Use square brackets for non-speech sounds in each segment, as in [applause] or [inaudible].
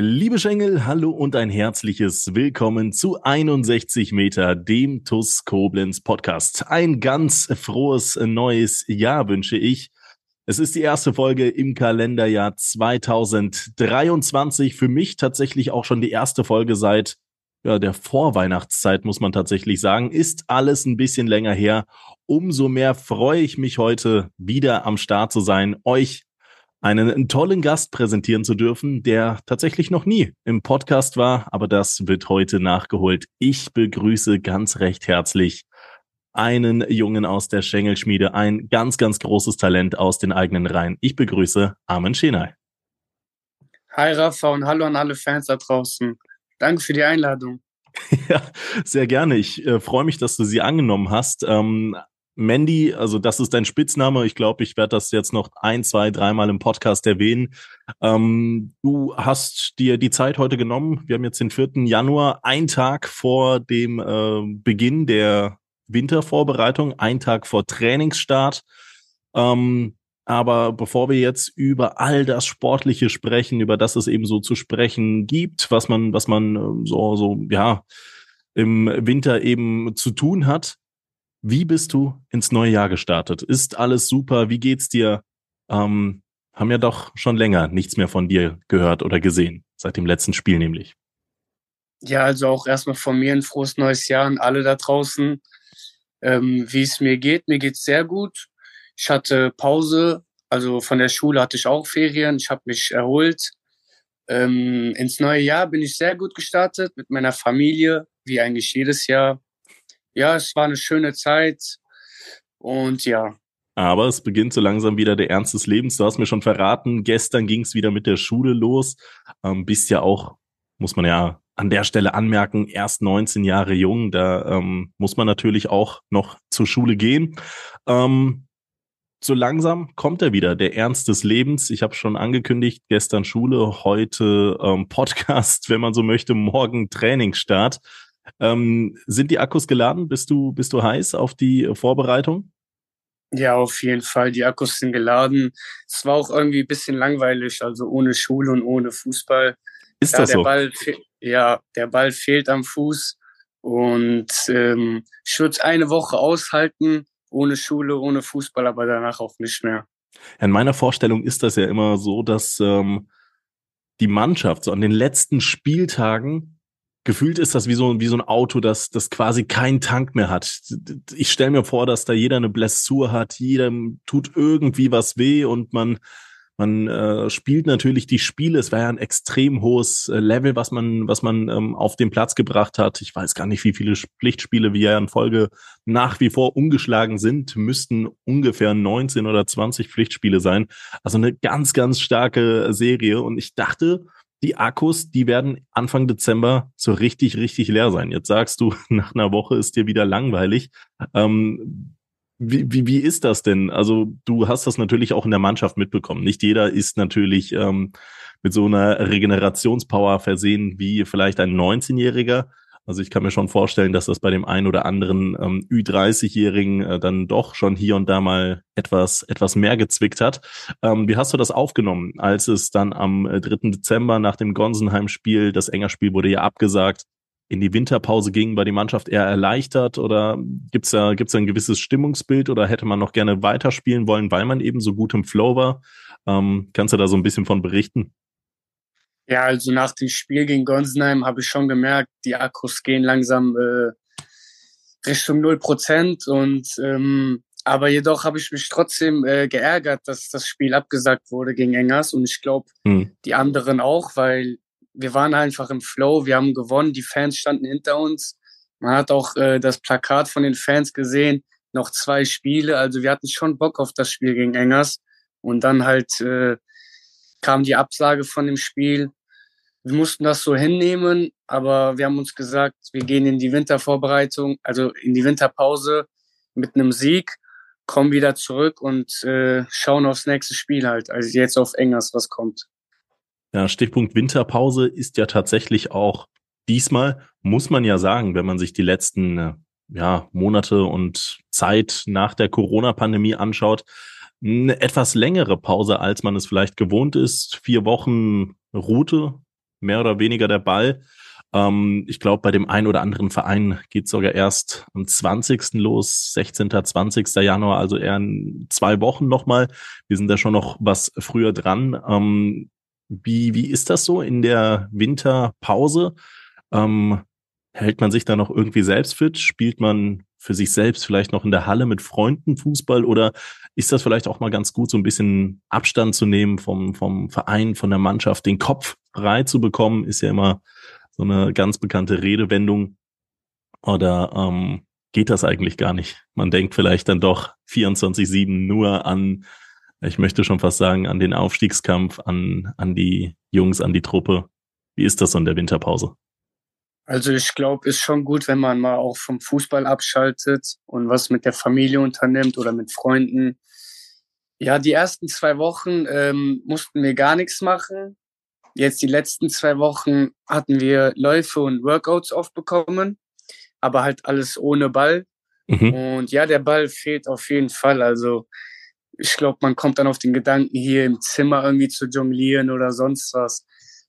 Liebe Schengel, hallo und ein herzliches Willkommen zu 61 Meter, dem TUS Koblenz Podcast. Ein ganz frohes neues Jahr wünsche ich. Es ist die erste Folge im Kalenderjahr 2023. Für mich tatsächlich auch schon die erste Folge seit ja, der Vorweihnachtszeit, muss man tatsächlich sagen. Ist alles ein bisschen länger her. Umso mehr freue ich mich heute wieder am Start zu sein, euch einen tollen Gast präsentieren zu dürfen, der tatsächlich noch nie im Podcast war, aber das wird heute nachgeholt. Ich begrüße ganz recht herzlich einen Jungen aus der Schengelschmiede, ein ganz, ganz großes Talent aus den eigenen Reihen. Ich begrüße Armin Schenay. Hi Rafa und hallo an alle Fans da draußen. Danke für die Einladung. [laughs] Ja, sehr gerne. Ich äh, freue mich, dass du sie angenommen hast. Ähm, Mandy, also das ist dein Spitzname. Ich glaube, ich werde das jetzt noch ein, zwei, dreimal im Podcast erwähnen. Ähm, du hast dir die Zeit heute genommen. Wir haben jetzt den 4. Januar, ein Tag vor dem äh, Beginn der Wintervorbereitung, ein Tag vor Trainingsstart. Ähm, aber bevor wir jetzt über all das Sportliche sprechen, über das es eben so zu sprechen gibt, was man, was man ähm, so, so, ja, im Winter eben zu tun hat, wie bist du ins neue Jahr gestartet? Ist alles super? Wie geht's dir? Ähm, haben ja doch schon länger nichts mehr von dir gehört oder gesehen, seit dem letzten Spiel nämlich. Ja, also auch erstmal von mir ein frohes neues Jahr an alle da draußen. Ähm, wie es mir geht, mir geht's sehr gut. Ich hatte Pause, also von der Schule hatte ich auch Ferien, ich habe mich erholt. Ähm, ins neue Jahr bin ich sehr gut gestartet mit meiner Familie, wie eigentlich jedes Jahr ja, es war eine schöne Zeit und ja. Aber es beginnt so langsam wieder der Ernst des Lebens. Du hast mir schon verraten, gestern ging es wieder mit der Schule los. Ähm, bist ja auch, muss man ja an der Stelle anmerken, erst 19 Jahre jung. Da ähm, muss man natürlich auch noch zur Schule gehen. Ähm, so langsam kommt er wieder, der Ernst des Lebens. Ich habe schon angekündigt, gestern Schule, heute ähm, Podcast, [laughs] wenn man so möchte, morgen Trainingsstart. Ähm, sind die Akkus geladen? Bist du, bist du heiß auf die Vorbereitung? Ja, auf jeden Fall. Die Akkus sind geladen. Es war auch irgendwie ein bisschen langweilig, also ohne Schule und ohne Fußball. Ist ja, das der so? Ball, ja, der Ball fehlt am Fuß. Und ähm, ich würde eine Woche aushalten, ohne Schule, ohne Fußball, aber danach auch nicht mehr. In meiner Vorstellung ist das ja immer so, dass ähm, die Mannschaft so an den letzten Spieltagen gefühlt ist das wie so, wie so ein Auto, das, das quasi keinen Tank mehr hat. Ich stelle mir vor, dass da jeder eine Blessur hat, jedem tut irgendwie was weh und man, man äh, spielt natürlich die Spiele. Es war ja ein extrem hohes äh, Level, was man, was man ähm, auf den Platz gebracht hat. Ich weiß gar nicht, wie viele Pflichtspiele wir ja in Folge nach wie vor umgeschlagen sind. Müssten ungefähr 19 oder 20 Pflichtspiele sein. Also eine ganz, ganz starke Serie. Und ich dachte, die Akkus, die werden Anfang Dezember so richtig, richtig leer sein. Jetzt sagst du, [laughs] nach einer Woche ist dir wieder langweilig. Ähm, wie, wie, wie ist das denn? Also du hast das natürlich auch in der Mannschaft mitbekommen. Nicht jeder ist natürlich ähm, mit so einer Regenerationspower versehen wie vielleicht ein 19-Jähriger. Also ich kann mir schon vorstellen, dass das bei dem einen oder anderen ähm, Ü30-Jährigen äh, dann doch schon hier und da mal etwas, etwas mehr gezwickt hat. Ähm, wie hast du das aufgenommen, als es dann am 3. Äh, Dezember nach dem Gonsenheim-Spiel, das Engerspiel wurde ja abgesagt, in die Winterpause ging, war die Mannschaft eher erleichtert oder gibt's da, gibt's da ein gewisses Stimmungsbild oder hätte man noch gerne weiterspielen wollen, weil man eben so gut im Flow war? Ähm, kannst du da so ein bisschen von berichten? Ja, also nach dem Spiel gegen Gonsenheim habe ich schon gemerkt, die Akkus gehen langsam äh, Richtung null Prozent und ähm, aber jedoch habe ich mich trotzdem äh, geärgert, dass das Spiel abgesagt wurde gegen Engers und ich glaube hm. die anderen auch, weil wir waren einfach im Flow, wir haben gewonnen, die Fans standen hinter uns. Man hat auch äh, das Plakat von den Fans gesehen, noch zwei Spiele, also wir hatten schon Bock auf das Spiel gegen Engers und dann halt äh, kam die Absage von dem Spiel wir mussten das so hinnehmen, aber wir haben uns gesagt, wir gehen in die Wintervorbereitung, also in die Winterpause mit einem Sieg, kommen wieder zurück und äh, schauen aufs nächste Spiel halt, also jetzt auf Engers, was kommt. Ja, Stichpunkt Winterpause ist ja tatsächlich auch diesmal, muss man ja sagen, wenn man sich die letzten äh, ja, Monate und Zeit nach der Corona-Pandemie anschaut, eine etwas längere Pause, als man es vielleicht gewohnt ist. Vier Wochen Route, mehr oder weniger der Ball. Ähm, ich glaube, bei dem einen oder anderen Verein geht sogar erst am 20. los, 16., 20. Januar, also eher in zwei Wochen nochmal. Wir sind da schon noch was früher dran. Ähm, wie, wie ist das so in der Winterpause? Ähm, hält man sich da noch irgendwie selbst fit? Spielt man für sich selbst vielleicht noch in der Halle mit Freunden Fußball oder ist das vielleicht auch mal ganz gut, so ein bisschen Abstand zu nehmen vom, vom Verein, von der Mannschaft, den Kopf frei zu bekommen, ist ja immer so eine ganz bekannte Redewendung. Oder ähm, geht das eigentlich gar nicht? Man denkt vielleicht dann doch 24-7 nur an, ich möchte schon fast sagen, an den Aufstiegskampf, an, an die Jungs, an die Truppe. Wie ist das so in der Winterpause? Also ich glaube, ist schon gut, wenn man mal auch vom Fußball abschaltet und was mit der Familie unternimmt oder mit Freunden. Ja, die ersten zwei Wochen ähm, mussten wir gar nichts machen. Jetzt die letzten zwei Wochen hatten wir Läufe und Workouts oft bekommen, aber halt alles ohne Ball. Mhm. Und ja, der Ball fehlt auf jeden Fall. Also ich glaube, man kommt dann auf den Gedanken, hier im Zimmer irgendwie zu jonglieren oder sonst was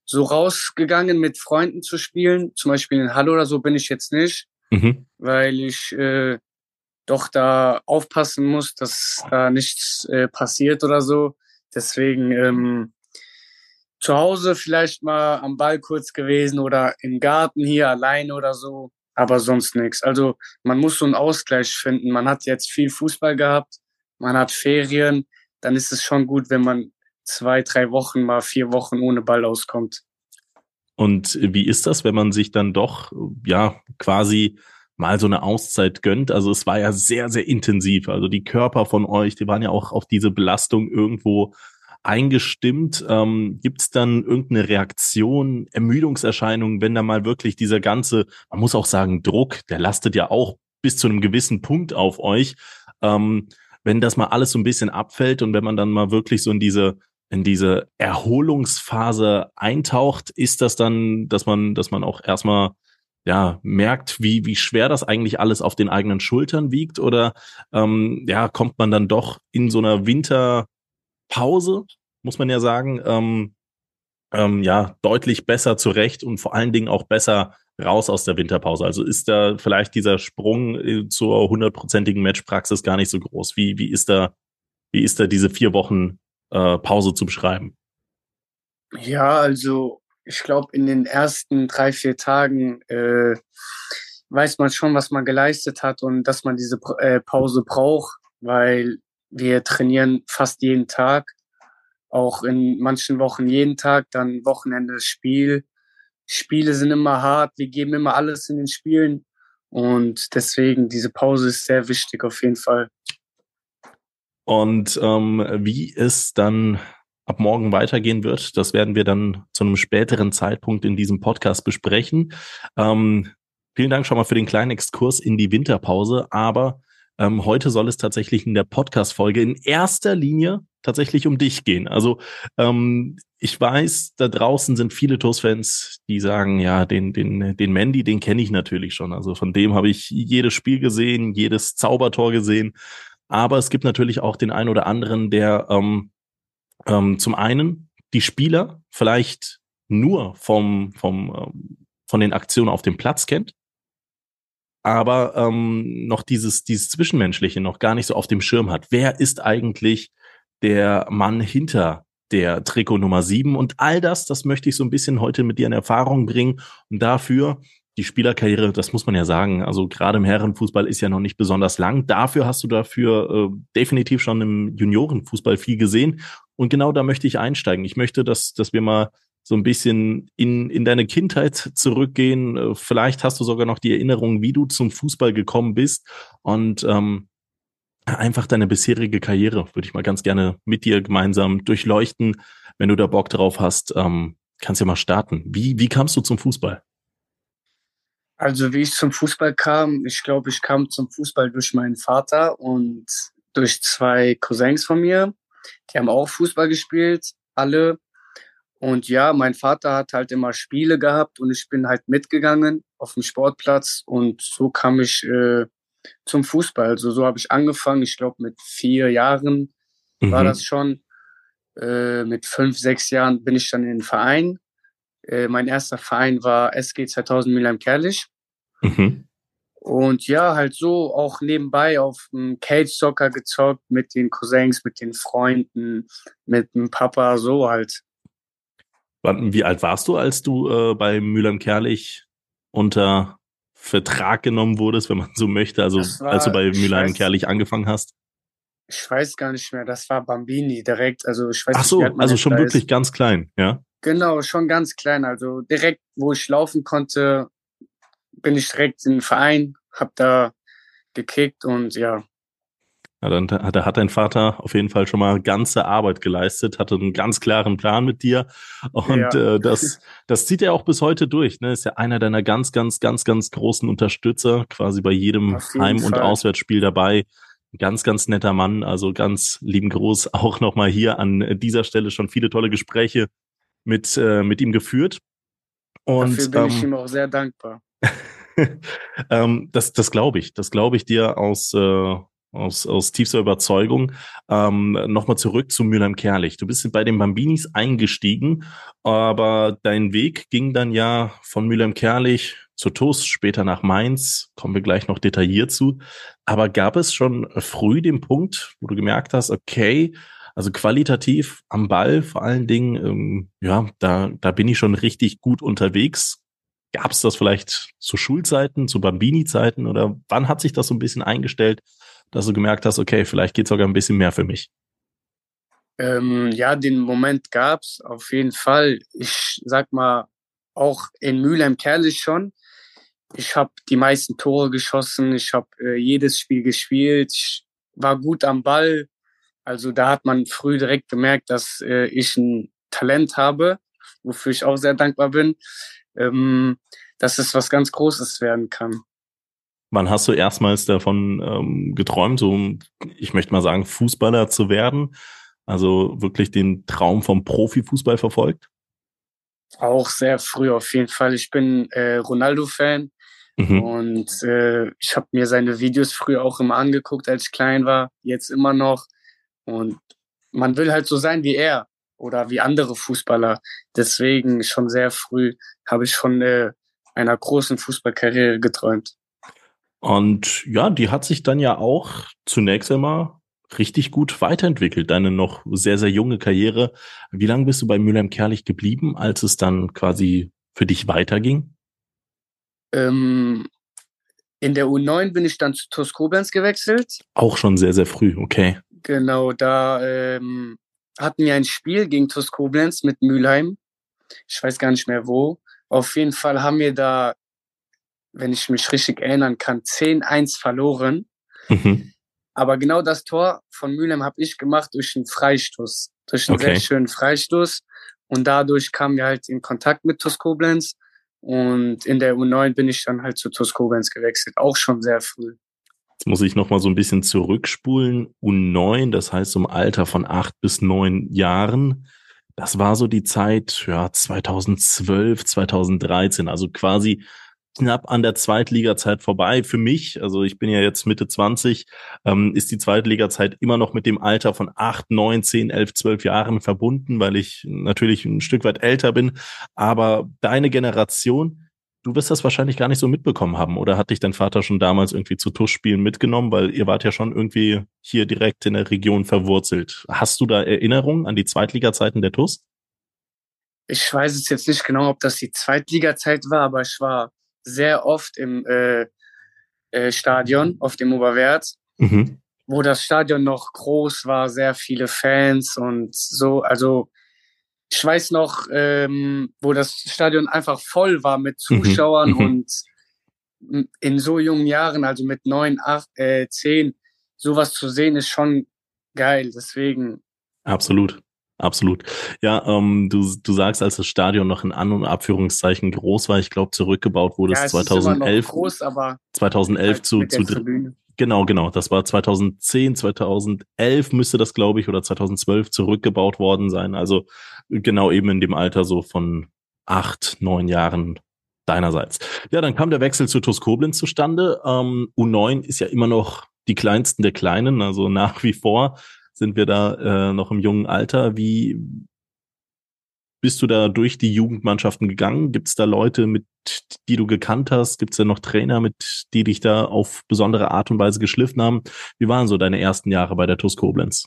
so rausgegangen, mit Freunden zu spielen. Zum Beispiel in Halle oder so bin ich jetzt nicht, mhm. weil ich äh, doch da aufpassen muss, dass da nichts äh, passiert oder so. Deswegen ähm, zu Hause vielleicht mal am Ball kurz gewesen oder im Garten hier alleine oder so, aber sonst nichts. Also man muss so einen Ausgleich finden. Man hat jetzt viel Fußball gehabt, man hat Ferien, dann ist es schon gut, wenn man zwei, drei Wochen, mal vier Wochen ohne Ball auskommt. Und wie ist das, wenn man sich dann doch, ja, quasi mal so eine Auszeit gönnt? Also es war ja sehr, sehr intensiv. Also die Körper von euch, die waren ja auch auf diese Belastung irgendwo eingestimmt. Ähm, Gibt es dann irgendeine Reaktion, Ermüdungserscheinungen, wenn da mal wirklich dieser ganze, man muss auch sagen, Druck, der lastet ja auch bis zu einem gewissen Punkt auf euch. Ähm, wenn das mal alles so ein bisschen abfällt und wenn man dann mal wirklich so in diese in diese Erholungsphase eintaucht, ist das dann, dass man, dass man auch erstmal ja merkt, wie wie schwer das eigentlich alles auf den eigenen Schultern wiegt, oder ähm, ja kommt man dann doch in so einer Winterpause, muss man ja sagen, ähm, ähm, ja deutlich besser zurecht und vor allen Dingen auch besser raus aus der Winterpause. Also ist da vielleicht dieser Sprung äh, zur hundertprozentigen Matchpraxis gar nicht so groß. Wie wie ist da wie ist da diese vier Wochen äh, Pause zu beschreiben? Ja, also ich glaube, in den ersten drei, vier Tagen äh, weiß man schon, was man geleistet hat und dass man diese äh, Pause braucht, weil wir trainieren fast jeden Tag, auch in manchen Wochen jeden Tag, dann Wochenende das Spiel. Spiele sind immer hart, wir geben immer alles in den Spielen und deswegen diese Pause ist sehr wichtig auf jeden Fall. Und ähm, wie es dann ab morgen weitergehen wird, das werden wir dann zu einem späteren Zeitpunkt in diesem Podcast besprechen. Ähm, vielen Dank schon mal für den kleinen Exkurs in die Winterpause. Aber ähm, heute soll es tatsächlich in der Podcast-Folge in erster Linie tatsächlich um dich gehen. Also ähm, ich weiß, da draußen sind viele TOS-Fans, die sagen, ja, den, den, den Mandy, den kenne ich natürlich schon. Also von dem habe ich jedes Spiel gesehen, jedes Zaubertor gesehen. Aber es gibt natürlich auch den einen oder anderen, der ähm, ähm, zum einen die Spieler vielleicht nur vom, vom, ähm, von den Aktionen auf dem Platz kennt, aber ähm, noch dieses, dieses Zwischenmenschliche noch gar nicht so auf dem Schirm hat. Wer ist eigentlich der Mann hinter der Trikot Nummer 7? Und all das, das möchte ich so ein bisschen heute mit dir in Erfahrung bringen. Und dafür die Spielerkarriere, das muss man ja sagen, also gerade im Herrenfußball ist ja noch nicht besonders lang. Dafür hast du dafür äh, definitiv schon im Juniorenfußball viel gesehen. Und genau da möchte ich einsteigen. Ich möchte, dass, dass wir mal so ein bisschen in, in deine Kindheit zurückgehen. Äh, vielleicht hast du sogar noch die Erinnerung, wie du zum Fußball gekommen bist. Und ähm, einfach deine bisherige Karriere würde ich mal ganz gerne mit dir gemeinsam durchleuchten. Wenn du da Bock drauf hast, ähm, kannst ja mal starten. Wie, wie kamst du zum Fußball? Also wie ich zum Fußball kam, ich glaube, ich kam zum Fußball durch meinen Vater und durch zwei Cousins von mir. Die haben auch Fußball gespielt, alle. Und ja, mein Vater hat halt immer Spiele gehabt und ich bin halt mitgegangen auf dem Sportplatz und so kam ich äh, zum Fußball. Also so habe ich angefangen. Ich glaube, mit vier Jahren mhm. war das schon. Äh, mit fünf, sechs Jahren bin ich dann in den Verein. Äh, mein erster Verein war SG 2000 Mülheim-Kerlich. Mhm. Und ja, halt so auch nebenbei auf dem Cage Soccer gezockt mit den Cousins, mit den Freunden, mit dem Papa, so halt. Wie alt warst du, als du äh, bei Mülheim-Kerlich unter Vertrag genommen wurdest, wenn man so möchte, also war, als du bei Mülheim-Kerlich angefangen hast? Ich weiß gar nicht mehr, das war Bambini direkt, also ich weiß Ach so, nicht, also schon wirklich ist. ganz klein, ja? Genau, schon ganz klein, also direkt, wo ich laufen konnte, bin ich direkt in den Verein, hab da gekickt und ja. Ja, dann hat, hat dein Vater auf jeden Fall schon mal ganze Arbeit geleistet, hatte einen ganz klaren Plan mit dir. Und ja. äh, das, [laughs] das zieht er auch bis heute durch. Ne? Ist ja einer deiner ganz, ganz, ganz, ganz großen Unterstützer, quasi bei jedem Heim- und Fall. Auswärtsspiel dabei. Ganz, ganz netter Mann. Also ganz lieben Gruß auch nochmal hier an dieser Stelle schon viele tolle Gespräche mit, äh, mit ihm geführt. Und, Dafür bin ähm, ich ihm auch sehr dankbar. [laughs] ähm, das das glaube ich. Das glaube ich dir aus, äh, aus, aus tiefster Überzeugung. Ähm, Nochmal zurück zu Mülheim-Kerlich. Du bist bei den Bambinis eingestiegen, aber dein Weg ging dann ja von Mülheim-Kerlich zu TUS, später nach Mainz. Kommen wir gleich noch detailliert zu. Aber gab es schon früh den Punkt, wo du gemerkt hast, okay, also qualitativ am Ball vor allen Dingen, ähm, ja, da, da bin ich schon richtig gut unterwegs. Gab es das vielleicht zu Schulzeiten, zu Bambini-Zeiten oder wann hat sich das so ein bisschen eingestellt, dass du gemerkt hast, okay, vielleicht geht sogar ein bisschen mehr für mich? Ähm, ja, den Moment gab's auf jeden Fall. Ich sag mal, auch in Mülheim-Kerlich schon. Ich habe die meisten Tore geschossen, ich habe äh, jedes Spiel gespielt, ich war gut am Ball. Also da hat man früh direkt gemerkt, dass äh, ich ein Talent habe, wofür ich auch sehr dankbar bin ähm, dass es was ganz Großes werden kann. Wann hast du erstmals davon ähm, geträumt, so ich möchte mal sagen, Fußballer zu werden? Also wirklich den Traum vom Profifußball verfolgt? Auch sehr früh auf jeden Fall. Ich bin äh, Ronaldo-Fan mhm. und äh, ich habe mir seine Videos früher auch immer angeguckt, als ich klein war, jetzt immer noch. Und man will halt so sein wie er oder wie andere Fußballer. Deswegen schon sehr früh habe ich von äh, einer großen Fußballkarriere geträumt. Und ja, die hat sich dann ja auch zunächst einmal richtig gut weiterentwickelt, deine noch sehr, sehr junge Karriere. Wie lange bist du bei Mülheim-Kerlich geblieben, als es dann quasi für dich weiterging? Ähm, in der U9 bin ich dann zu TuS Koblenz gewechselt. Auch schon sehr, sehr früh, okay. Genau, da ähm, hatten wir ein Spiel gegen TuS Koblenz mit Mülheim. Ich weiß gar nicht mehr wo. Auf jeden Fall haben wir da, wenn ich mich richtig erinnern kann, 10-1 verloren. Mhm. Aber genau das Tor von Mülheim habe ich gemacht durch einen Freistoß, durch einen okay. sehr schönen Freistoß. Und dadurch kamen wir halt in Kontakt mit TuS Koblenz. Und in der U9 bin ich dann halt zu TuS Koblenz gewechselt, auch schon sehr früh. Jetzt muss ich noch mal so ein bisschen zurückspulen. U9, das heißt im Alter von acht bis neun Jahren. Das war so die Zeit, ja, 2012, 2013, also quasi knapp an der Zweitliga-Zeit vorbei. Für mich, also ich bin ja jetzt Mitte 20, ähm, ist die Zweitliga-Zeit immer noch mit dem Alter von acht, neun, zehn, elf, zwölf Jahren verbunden, weil ich natürlich ein Stück weit älter bin. Aber deine Generation, Du wirst das wahrscheinlich gar nicht so mitbekommen haben. Oder hat dich dein Vater schon damals irgendwie zu Tuschspielen mitgenommen? Weil ihr wart ja schon irgendwie hier direkt in der Region verwurzelt. Hast du da Erinnerungen an die Zweitliga-Zeiten der TUS? Ich weiß es jetzt nicht genau, ob das die Zweitliga-Zeit war, aber ich war sehr oft im äh, äh, Stadion, auf dem Oberwert, mhm. wo das Stadion noch groß war, sehr viele Fans und so. Also ich weiß noch, ähm, wo das Stadion einfach voll war mit mhm. Zuschauern mhm. und in so jungen Jahren, also mit neun, acht, äh, zehn, sowas zu sehen, ist schon geil. Deswegen. Absolut. absolut. Ja, ähm, du, du sagst, als das Stadion noch in An- und Abführungszeichen groß war, ich glaube, zurückgebaut wurde ja, es 2011. groß, aber 2011 halt zu, zu Genau, genau. Das war 2010, 2011 müsste das, glaube ich, oder 2012 zurückgebaut worden sein. Also genau eben in dem Alter so von acht, neun Jahren deinerseits. Ja, dann kam der Wechsel zu TuS zustande. Ähm, U9 ist ja immer noch die kleinsten der Kleinen, also nach wie vor sind wir da äh, noch im jungen Alter. Wie bist du da durch die Jugendmannschaften gegangen? Gibt es da Leute, mit die du gekannt hast? Gibt es da noch Trainer, mit die dich da auf besondere Art und Weise geschliffen haben? Wie waren so deine ersten Jahre bei der TuS Koblenz?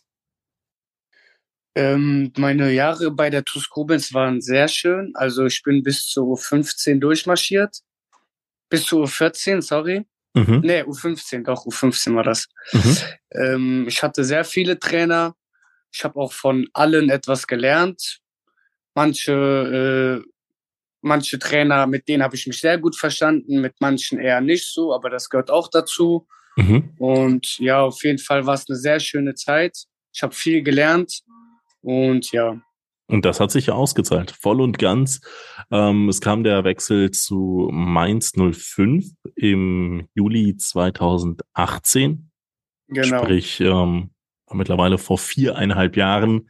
Ähm, meine Jahre bei der TuS Koblenz waren sehr schön. Also ich bin bis zu 15 durchmarschiert. Bis zu 14, sorry. Mhm. Nee, U15, doch, U15 war das. Mhm. Ähm, ich hatte sehr viele Trainer. Ich habe auch von allen etwas gelernt. Manche, äh, manche Trainer, mit denen habe ich mich sehr gut verstanden, mit manchen eher nicht so, aber das gehört auch dazu. Mhm. Und ja, auf jeden Fall war es eine sehr schöne Zeit. Ich habe viel gelernt und ja. Und das hat sich ja ausgezahlt, voll und ganz. Ähm, es kam der Wechsel zu Mainz 05 im Juli 2018. Genau. Sprich, ähm, mittlerweile vor viereinhalb Jahren.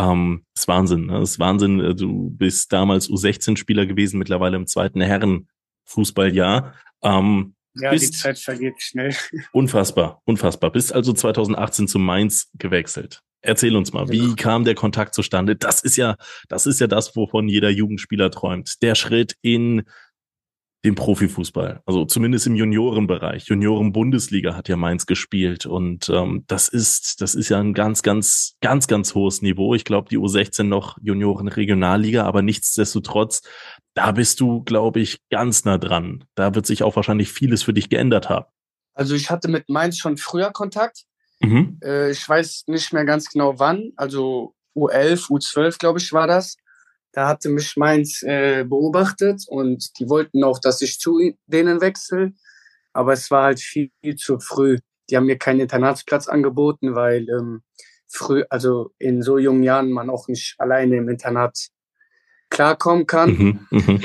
Ähm, ist Wahnsinn. Ne? Ist Wahnsinn. Äh, du bist damals U16-Spieler gewesen, mittlerweile im zweiten Herrenfußballjahr. Ähm, ja, die Zeit vergeht schnell. [laughs] Unfassbar, unfassbar. Bist also 2018 zu Mainz gewechselt. Erzähl uns mal, wie genau. kam der Kontakt zustande? Das ist ja, das ist ja das, wovon jeder Jugendspieler träumt. Der Schritt in den Profifußball, also zumindest im Juniorenbereich. Junioren-Bundesliga hat ja Mainz gespielt und ähm, das ist, das ist ja ein ganz, ganz, ganz, ganz hohes Niveau. Ich glaube, die U16 noch Junioren-Regionalliga, aber nichtsdestotrotz, da bist du, glaube ich, ganz nah dran. Da wird sich auch wahrscheinlich vieles für dich geändert haben. Also ich hatte mit Mainz schon früher Kontakt. Mhm. Äh, ich weiß nicht mehr ganz genau wann, also U11, U12, glaube ich, war das. Da hatte mich Mainz äh, beobachtet und die wollten auch, dass ich zu denen wechsle. Aber es war halt viel, viel zu früh. Die haben mir keinen Internatsplatz angeboten, weil ähm, früh, also in so jungen Jahren man auch nicht alleine im Internat klarkommen kann. Mhm, mhm.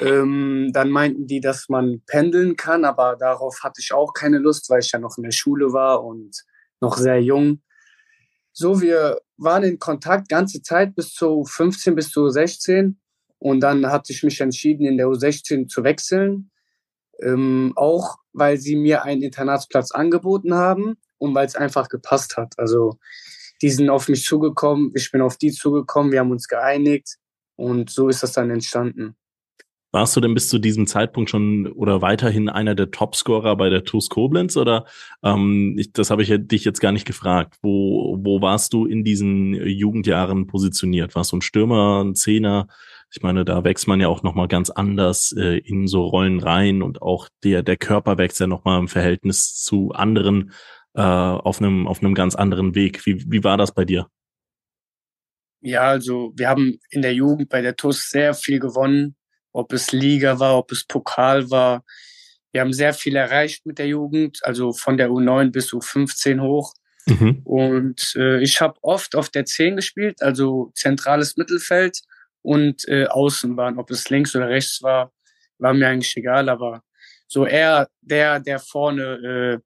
ähm, dann meinten die, dass man pendeln kann, aber darauf hatte ich auch keine Lust, weil ich ja noch in der Schule war und noch sehr jung. So, wir waren in Kontakt ganze Zeit bis zu 15 bis zu 16 und dann hatte ich mich entschieden, in der U16 zu wechseln. Ähm, auch weil sie mir einen Internatsplatz angeboten haben und weil es einfach gepasst hat. Also die sind auf mich zugekommen, ich bin auf die zugekommen, wir haben uns geeinigt und so ist das dann entstanden. Warst du denn bis zu diesem Zeitpunkt schon oder weiterhin einer der Topscorer bei der TuS Koblenz oder ähm, ich, das habe ich ja dich jetzt gar nicht gefragt. Wo, wo warst du in diesen Jugendjahren positioniert? Warst du ein Stürmer, ein Zehner? Ich meine, da wächst man ja auch nochmal ganz anders äh, in so Rollen rein und auch der, der Körper wächst ja nochmal im Verhältnis zu anderen äh, auf einem auf einem ganz anderen Weg. Wie, wie war das bei dir? Ja, also wir haben in der Jugend bei der TUS sehr viel gewonnen ob es Liga war, ob es Pokal war. Wir haben sehr viel erreicht mit der Jugend, also von der U9 bis U15 hoch. Mhm. Und äh, ich habe oft auf der 10 gespielt, also zentrales Mittelfeld und äh, Außenbahn. Ob es links oder rechts war, war mir eigentlich egal, aber so eher der, der vorne äh,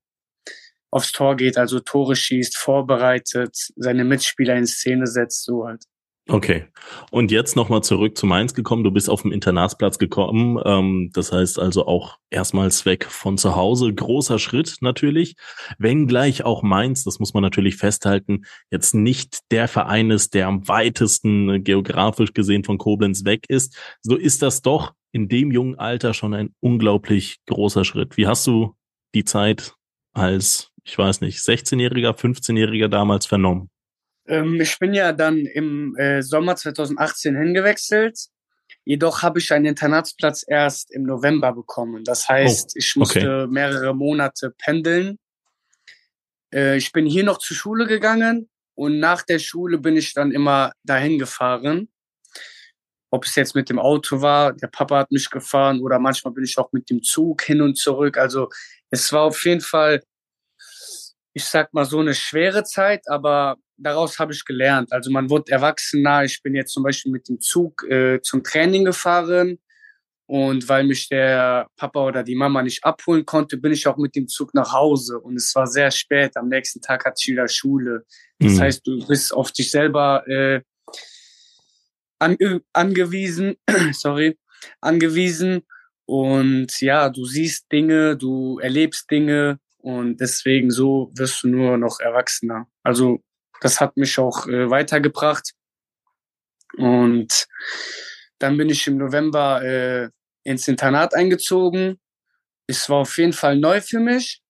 aufs Tor geht, also Tore schießt, vorbereitet, seine Mitspieler in Szene setzt, so halt. Okay. Und jetzt nochmal zurück zu Mainz gekommen. Du bist auf dem Internatsplatz gekommen. Ähm, das heißt also auch erstmals weg von zu Hause. Großer Schritt natürlich. Wenngleich auch Mainz, das muss man natürlich festhalten, jetzt nicht der Verein ist, der am weitesten äh, geografisch gesehen von Koblenz weg ist. So ist das doch in dem jungen Alter schon ein unglaublich großer Schritt. Wie hast du die Zeit als, ich weiß nicht, 16-Jähriger, 15-Jähriger damals vernommen? Ähm, ich bin ja dann im äh, Sommer 2018 hingewechselt. Jedoch habe ich einen Internatsplatz erst im November bekommen. Das heißt, oh, ich musste okay. mehrere Monate pendeln. Äh, ich bin hier noch zur Schule gegangen und nach der Schule bin ich dann immer dahin gefahren. Ob es jetzt mit dem Auto war, der Papa hat mich gefahren oder manchmal bin ich auch mit dem Zug hin und zurück. Also es war auf jeden Fall, ich sag mal so eine schwere Zeit, aber daraus habe ich gelernt. Also man wird erwachsener. Ich bin jetzt zum Beispiel mit dem Zug äh, zum Training gefahren. Und weil mich der Papa oder die Mama nicht abholen konnte, bin ich auch mit dem Zug nach Hause. Und es war sehr spät. Am nächsten Tag hatte ich wieder Schule. Das mhm. heißt, du bist auf dich selber äh, an, angewiesen. [clears throat] sorry, angewiesen. Und ja, du siehst Dinge, du erlebst Dinge und deswegen so wirst du nur noch erwachsener. Also das hat mich auch äh, weitergebracht. Und dann bin ich im November äh, ins Internat eingezogen. Es war auf jeden Fall neu für mich.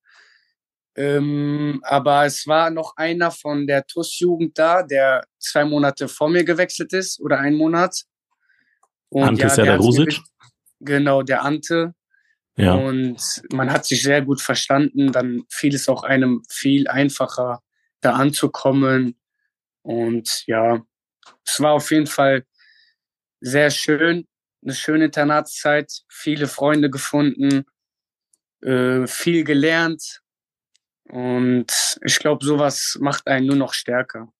Ähm, aber es war noch einer von der TUS-Jugend da, der zwei Monate vor mir gewechselt ist oder einen Monat. Und Ante ja, Serdar-Rusic? Genau, der Ante. Ja. Und man hat sich sehr gut verstanden. Dann fiel es auch einem viel einfacher, da anzukommen. Und ja, es war auf jeden Fall sehr schön, eine schöne Internatszeit, viele Freunde gefunden, äh, viel gelernt. Und ich glaube, sowas macht einen nur noch stärker.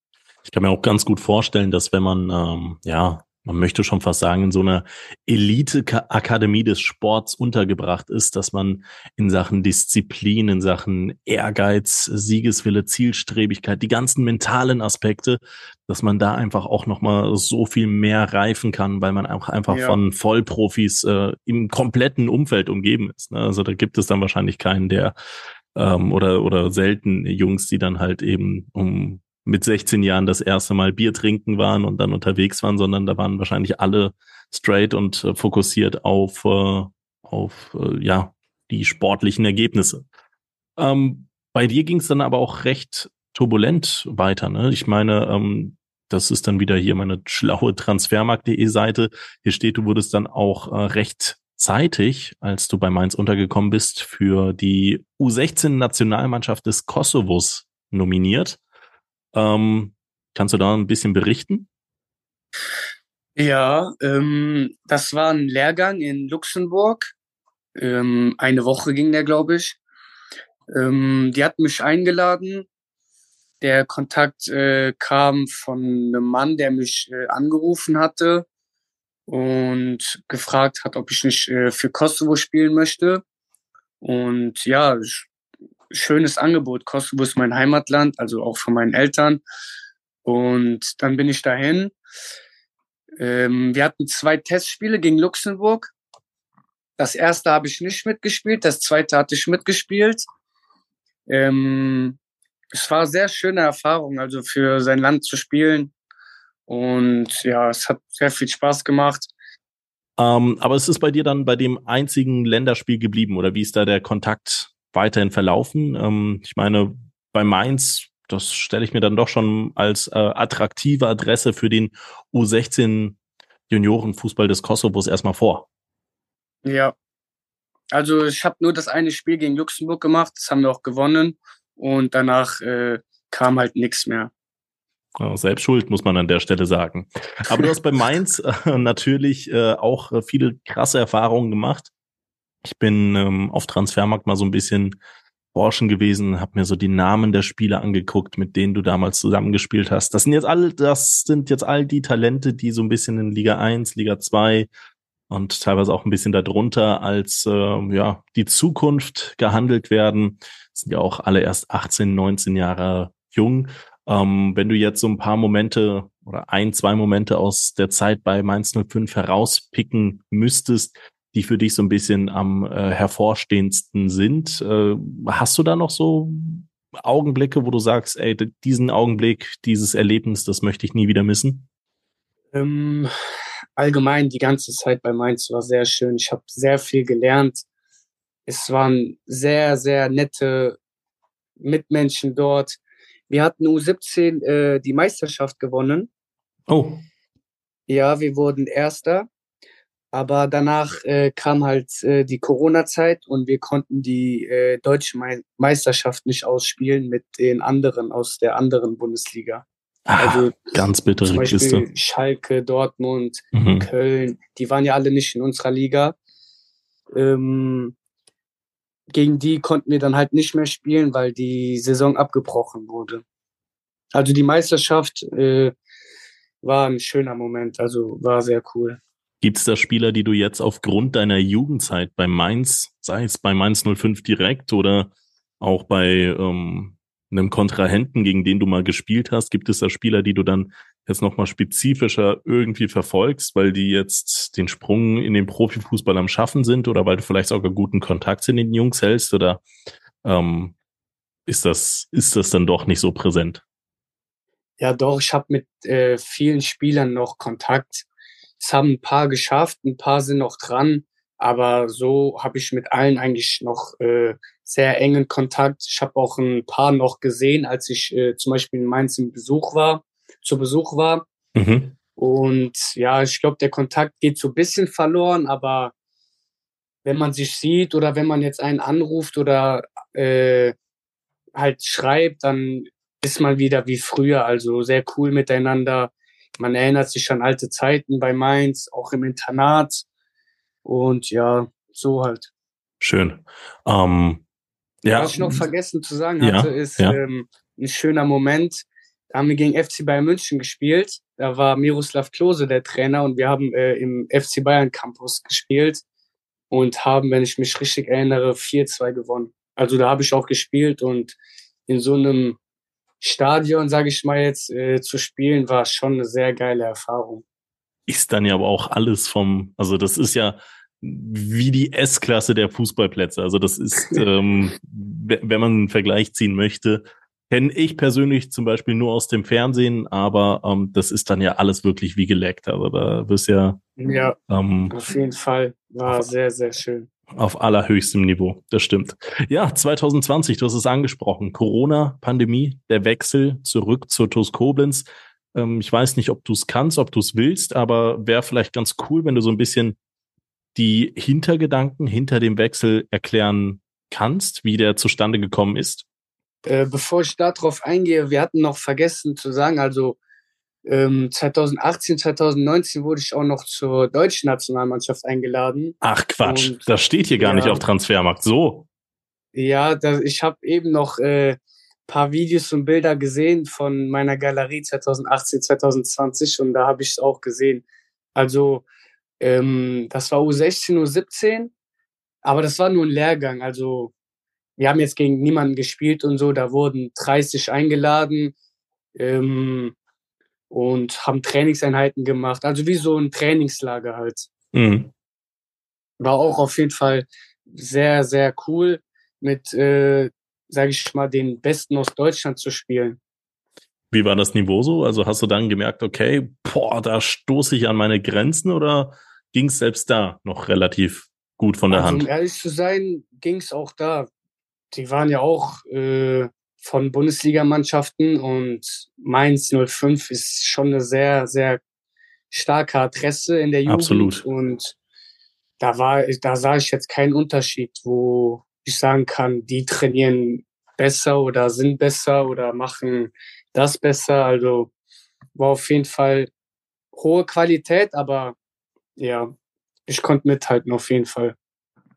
Ich kann mir auch ganz gut vorstellen, dass wenn man ähm, ja man möchte schon fast sagen, in so einer Elite-Akademie des Sports untergebracht ist, dass man in Sachen Disziplin, in Sachen Ehrgeiz, Siegeswille, Zielstrebigkeit, die ganzen mentalen Aspekte, dass man da einfach auch nochmal so viel mehr reifen kann, weil man auch einfach ja. von Vollprofis äh, im kompletten Umfeld umgeben ist. Ne? Also da gibt es dann wahrscheinlich keinen, der ähm, oder, oder selten Jungs, die dann halt eben um mit 16 Jahren das erste Mal Bier trinken waren und dann unterwegs waren, sondern da waren wahrscheinlich alle straight und äh, fokussiert auf, äh, auf äh, ja, die sportlichen Ergebnisse. Ähm, bei dir ging es dann aber auch recht turbulent weiter. Ne? Ich meine, ähm, das ist dann wieder hier meine schlaue Transfermarkt.de Seite. Hier steht, du wurdest dann auch äh, recht zeitig, als du bei Mainz untergekommen bist, für die U16-Nationalmannschaft des Kosovos nominiert. Ähm, kannst du da ein bisschen berichten? Ja, ähm, das war ein Lehrgang in Luxemburg. Ähm, eine Woche ging der, glaube ich. Ähm, die hat mich eingeladen. Der Kontakt äh, kam von einem Mann, der mich äh, angerufen hatte und gefragt hat, ob ich nicht äh, für Kosovo spielen möchte. Und ja, ich schönes Angebot. Kosovo ist mein Heimatland, also auch von meinen Eltern. Und dann bin ich dahin. Ähm, wir hatten zwei Testspiele gegen Luxemburg. Das erste habe ich nicht mitgespielt, das zweite hatte ich mitgespielt. Ähm, es war eine sehr schöne Erfahrung, also für sein Land zu spielen. Und ja, es hat sehr viel Spaß gemacht. Ähm, aber es ist bei dir dann bei dem einzigen Länderspiel geblieben oder wie ist da der Kontakt weiterhin verlaufen. Ähm, ich meine, bei Mainz, das stelle ich mir dann doch schon als äh, attraktive Adresse für den U16 Juniorenfußball des Kosovos erstmal vor. Ja. Also ich habe nur das eine Spiel gegen Luxemburg gemacht, das haben wir auch gewonnen und danach äh, kam halt nichts mehr. Ja, selbst schuld, muss man an der Stelle sagen. Aber du hast bei [laughs] Mainz äh, natürlich äh, auch äh, viele krasse Erfahrungen gemacht. Ich bin ähm, auf Transfermarkt mal so ein bisschen forschen gewesen, habe mir so die Namen der Spieler angeguckt, mit denen du damals zusammengespielt hast. Das sind jetzt all, das sind jetzt all die Talente, die so ein bisschen in Liga 1, Liga 2 und teilweise auch ein bisschen darunter als äh, ja die Zukunft gehandelt werden. Das sind ja auch alle erst 18, 19 Jahre jung. Ähm, wenn du jetzt so ein paar Momente oder ein, zwei Momente aus der Zeit bei Mainz 05 herauspicken müsstest, die für dich so ein bisschen am äh, hervorstehendsten sind. Äh, hast du da noch so Augenblicke, wo du sagst, ey, diesen Augenblick, dieses Erlebnis, das möchte ich nie wieder missen? Ähm, allgemein die ganze Zeit bei Mainz war sehr schön. Ich habe sehr viel gelernt. Es waren sehr, sehr nette Mitmenschen dort. Wir hatten U17 äh, die Meisterschaft gewonnen. Oh. Ja, wir wurden Erster. Aber danach äh, kam halt äh, die Corona-Zeit und wir konnten die äh, deutsche Me Meisterschaft nicht ausspielen mit den anderen aus der anderen Bundesliga. Ah, also ganz bittere zum Beispiel Kiste. Schalke, Dortmund, mhm. Köln, die waren ja alle nicht in unserer Liga. Ähm, gegen die konnten wir dann halt nicht mehr spielen, weil die Saison abgebrochen wurde. Also die Meisterschaft äh, war ein schöner Moment, also war sehr cool. Gibt es da Spieler, die du jetzt aufgrund deiner Jugendzeit bei Mainz, sei es bei Mainz 05 direkt oder auch bei ähm, einem Kontrahenten, gegen den du mal gespielt hast, gibt es da Spieler, die du dann jetzt nochmal spezifischer irgendwie verfolgst, weil die jetzt den Sprung in den Profifußball am Schaffen sind oder weil du vielleicht sogar guten Kontakt zu den Jungs hältst oder ähm, ist das, ist das dann doch nicht so präsent? Ja, doch, ich habe mit äh, vielen Spielern noch Kontakt. Es haben ein paar geschafft, ein paar sind noch dran, aber so habe ich mit allen eigentlich noch äh, sehr engen Kontakt. Ich habe auch ein paar noch gesehen, als ich äh, zum Beispiel in Mainz im Besuch war, zu Besuch war. Mhm. Und ja, ich glaube, der Kontakt geht so ein bisschen verloren, aber wenn man sich sieht oder wenn man jetzt einen anruft oder äh, halt schreibt, dann ist man wieder wie früher, also sehr cool miteinander. Man erinnert sich an alte Zeiten bei Mainz, auch im Internat. Und ja, so halt. Schön. Ähm, ja. Was ich noch vergessen zu sagen hatte, ja, ist ja. Ähm, ein schöner Moment. Da haben wir gegen FC Bayern München gespielt. Da war Miroslav Klose der Trainer und wir haben äh, im FC Bayern Campus gespielt und haben, wenn ich mich richtig erinnere, 4-2 gewonnen. Also da habe ich auch gespielt und in so einem Stadion, sage ich mal jetzt, äh, zu spielen, war schon eine sehr geile Erfahrung. Ist dann ja aber auch alles vom, also das ist ja wie die S-Klasse der Fußballplätze. Also das ist, [laughs] ähm, wenn man einen Vergleich ziehen möchte, kenne ich persönlich zum Beispiel nur aus dem Fernsehen, aber ähm, das ist dann ja alles wirklich wie geleckt. Also da wirst ja. Ja, ähm, auf jeden Fall. War sehr, sehr schön. Auf allerhöchstem Niveau, das stimmt. Ja, 2020, du hast es angesprochen. Corona, Pandemie, der Wechsel zurück zur TuS Koblenz. Ähm, ich weiß nicht, ob du es kannst, ob du es willst, aber wäre vielleicht ganz cool, wenn du so ein bisschen die Hintergedanken hinter dem Wechsel erklären kannst, wie der zustande gekommen ist? Äh, bevor ich darauf eingehe, wir hatten noch vergessen zu sagen, also ähm, 2018, 2019 wurde ich auch noch zur deutschen Nationalmannschaft eingeladen. Ach Quatsch, und, das steht hier gar ja, nicht auf Transfermarkt. So. Ja, das, ich habe eben noch äh, paar Videos und Bilder gesehen von meiner Galerie 2018, 2020 und da habe ich es auch gesehen. Also ähm, das war U16, U17, aber das war nur ein Lehrgang. Also wir haben jetzt gegen niemanden gespielt und so, da wurden 30 eingeladen ähm, und haben Trainingseinheiten gemacht. Also wie so ein Trainingslager halt. Mhm. War auch auf jeden Fall sehr, sehr cool mit, äh, sage ich mal, den Besten aus Deutschland zu spielen. Wie war das Niveau so? Also hast du dann gemerkt, okay, boah, da stoße ich an meine Grenzen oder ging es selbst da noch relativ gut von der also, Hand? Um ehrlich zu sein, ging es auch da. Die waren ja auch äh, von Bundesligamannschaften und Mainz 05 ist schon eine sehr, sehr starke Adresse in der Jugend. Absolut. Und da war, da sah ich jetzt keinen Unterschied, wo ich sagen kann, die trainieren besser oder sind besser oder machen das besser. Also war auf jeden Fall hohe Qualität, aber ja, ich konnte mithalten auf jeden Fall.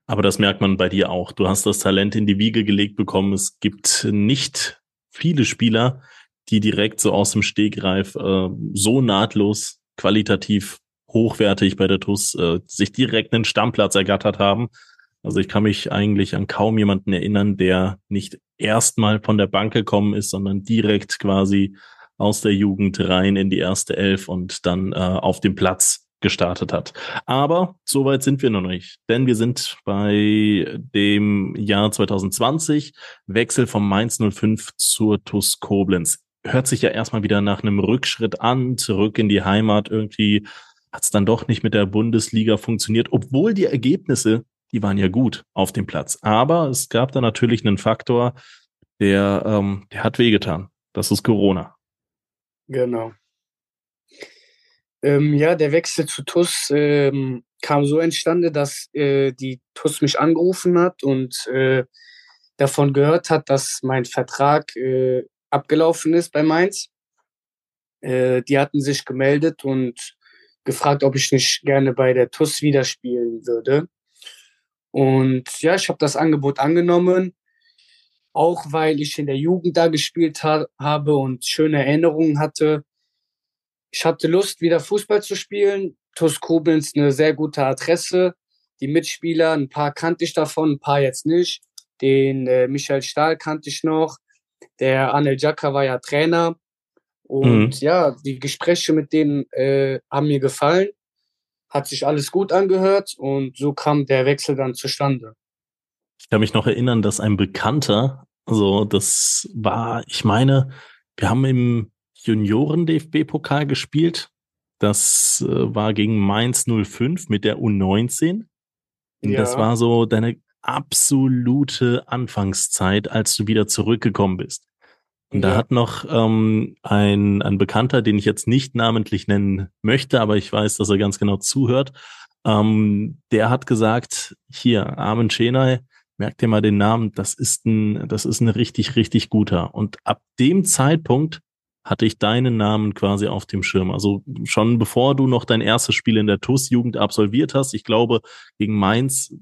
Aber das merkt man bei dir auch. Du hast das Talent in die Wiege gelegt bekommen. Es gibt nicht viele Spieler, die direkt so aus dem Stegreif äh, so nahtlos qualitativ hochwertig bei der TUS äh, sich direkt einen Stammplatz ergattert haben. Also ich kann mich eigentlich an kaum jemanden erinnern, der nicht erstmal von der Bank gekommen ist, sondern direkt quasi aus der Jugend rein in die erste Elf und dann äh, auf dem Platz gestartet hat. Aber so weit sind wir noch nicht, denn wir sind bei dem Jahr 2020, Wechsel vom Mainz 05 zur TUS Koblenz. Hört sich ja erstmal wieder nach einem Rückschritt an, zurück in die Heimat. Irgendwie hat es dann doch nicht mit der Bundesliga funktioniert, obwohl die Ergebnisse, die waren ja gut auf dem Platz. Aber es gab da natürlich einen Faktor, der, ähm, der hat wehgetan. Das ist Corona. Genau. Ähm, ja, der Wechsel zu TUS ähm, kam so entstande, dass äh, die TUS mich angerufen hat und äh, davon gehört hat, dass mein Vertrag äh, abgelaufen ist bei Mainz. Äh, die hatten sich gemeldet und gefragt, ob ich nicht gerne bei der TUS wieder spielen würde. Und ja, ich habe das Angebot angenommen. auch weil ich in der Jugend da gespielt ha habe und schöne Erinnerungen hatte. Ich hatte Lust, wieder Fußball zu spielen. TuS Koblenz eine sehr gute Adresse. Die Mitspieler, ein paar kannte ich davon, ein paar jetzt nicht. Den äh, Michael Stahl kannte ich noch. Der Anel Jaka war ja Trainer. Und mhm. ja, die Gespräche mit denen äh, haben mir gefallen. Hat sich alles gut angehört und so kam der Wechsel dann zustande. Ich kann mich noch erinnern, dass ein Bekannter, also das war, ich meine, wir haben im Junioren-DFB-Pokal gespielt. Das äh, war gegen Mainz 05 mit der U19. Und ja. das war so deine absolute Anfangszeit, als du wieder zurückgekommen bist. Und ja. da hat noch ähm, ein, ein Bekannter, den ich jetzt nicht namentlich nennen möchte, aber ich weiß, dass er ganz genau zuhört, ähm, der hat gesagt, hier, Armin Schenay, merk dir mal den Namen, das ist ein, das ist ein richtig, richtig guter. Und ab dem Zeitpunkt hatte ich deinen Namen quasi auf dem Schirm. Also schon bevor du noch dein erstes Spiel in der TUS-Jugend absolviert hast, ich glaube, gegen Mainz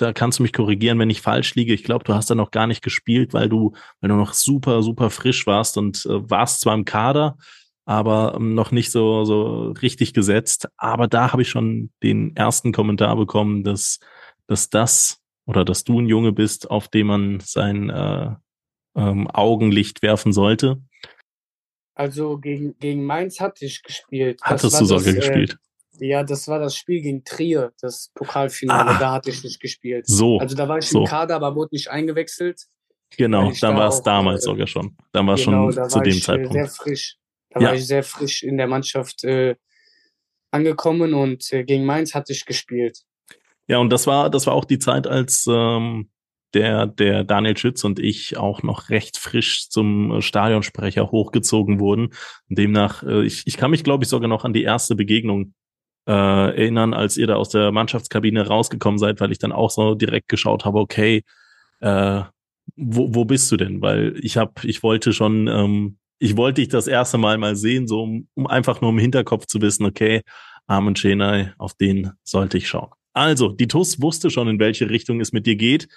da kannst du mich korrigieren, wenn ich falsch liege. Ich glaube, du hast da noch gar nicht gespielt, weil du, weil du noch super, super frisch warst und äh, warst zwar im Kader, aber ähm, noch nicht so, so richtig gesetzt. Aber da habe ich schon den ersten Kommentar bekommen, dass, dass das oder dass du ein Junge bist, auf dem man sein äh, ähm, Augenlicht werfen sollte. Also gegen, gegen Mainz hatte ich gespielt. Hattest du sogar äh, gespielt? Ja, das war das Spiel gegen Trier, das Pokalfinale. Ah, da hatte ich nicht gespielt. So. Also da war ich so. im Kader, aber wurde nicht eingewechselt. Genau, dann da war es damals äh, sogar schon. Dann war es genau, schon zu dem ich, Zeitpunkt. Sehr frisch. Da ja. war ich sehr frisch in der Mannschaft äh, angekommen und äh, gegen Mainz hatte ich gespielt. Ja, und das war, das war auch die Zeit, als ähm, der, der Daniel Schütz und ich auch noch recht frisch zum Stadionsprecher hochgezogen wurden. Demnach, äh, ich, ich kann mich, glaube ich, sogar noch an die erste Begegnung äh, erinnern, als ihr da aus der Mannschaftskabine rausgekommen seid, weil ich dann auch so direkt geschaut habe, okay, äh, wo, wo bist du denn? Weil ich habe, ich wollte schon, ähm, ich wollte dich das erste Mal mal sehen, so um, um einfach nur im Hinterkopf zu wissen, okay, Armin Chenay, auf den sollte ich schauen. Also, die TUS wusste schon, in welche Richtung es mit dir geht,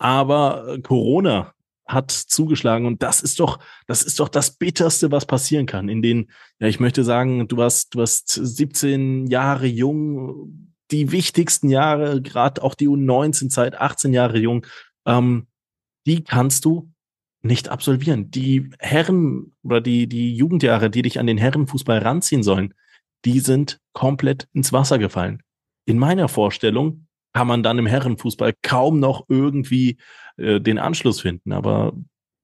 aber Corona hat zugeschlagen und das ist doch, das ist doch das bitterste, was passieren kann. In den, ja, ich möchte sagen, du warst, du warst 17 Jahre jung, die wichtigsten Jahre, gerade auch die U19-Zeit, 18 Jahre jung, ähm, die kannst du nicht absolvieren. Die Herren oder die, die Jugendjahre, die dich an den Herrenfußball ranziehen sollen, die sind komplett ins Wasser gefallen. In meiner Vorstellung kann man dann im Herrenfußball kaum noch irgendwie äh, den Anschluss finden. Aber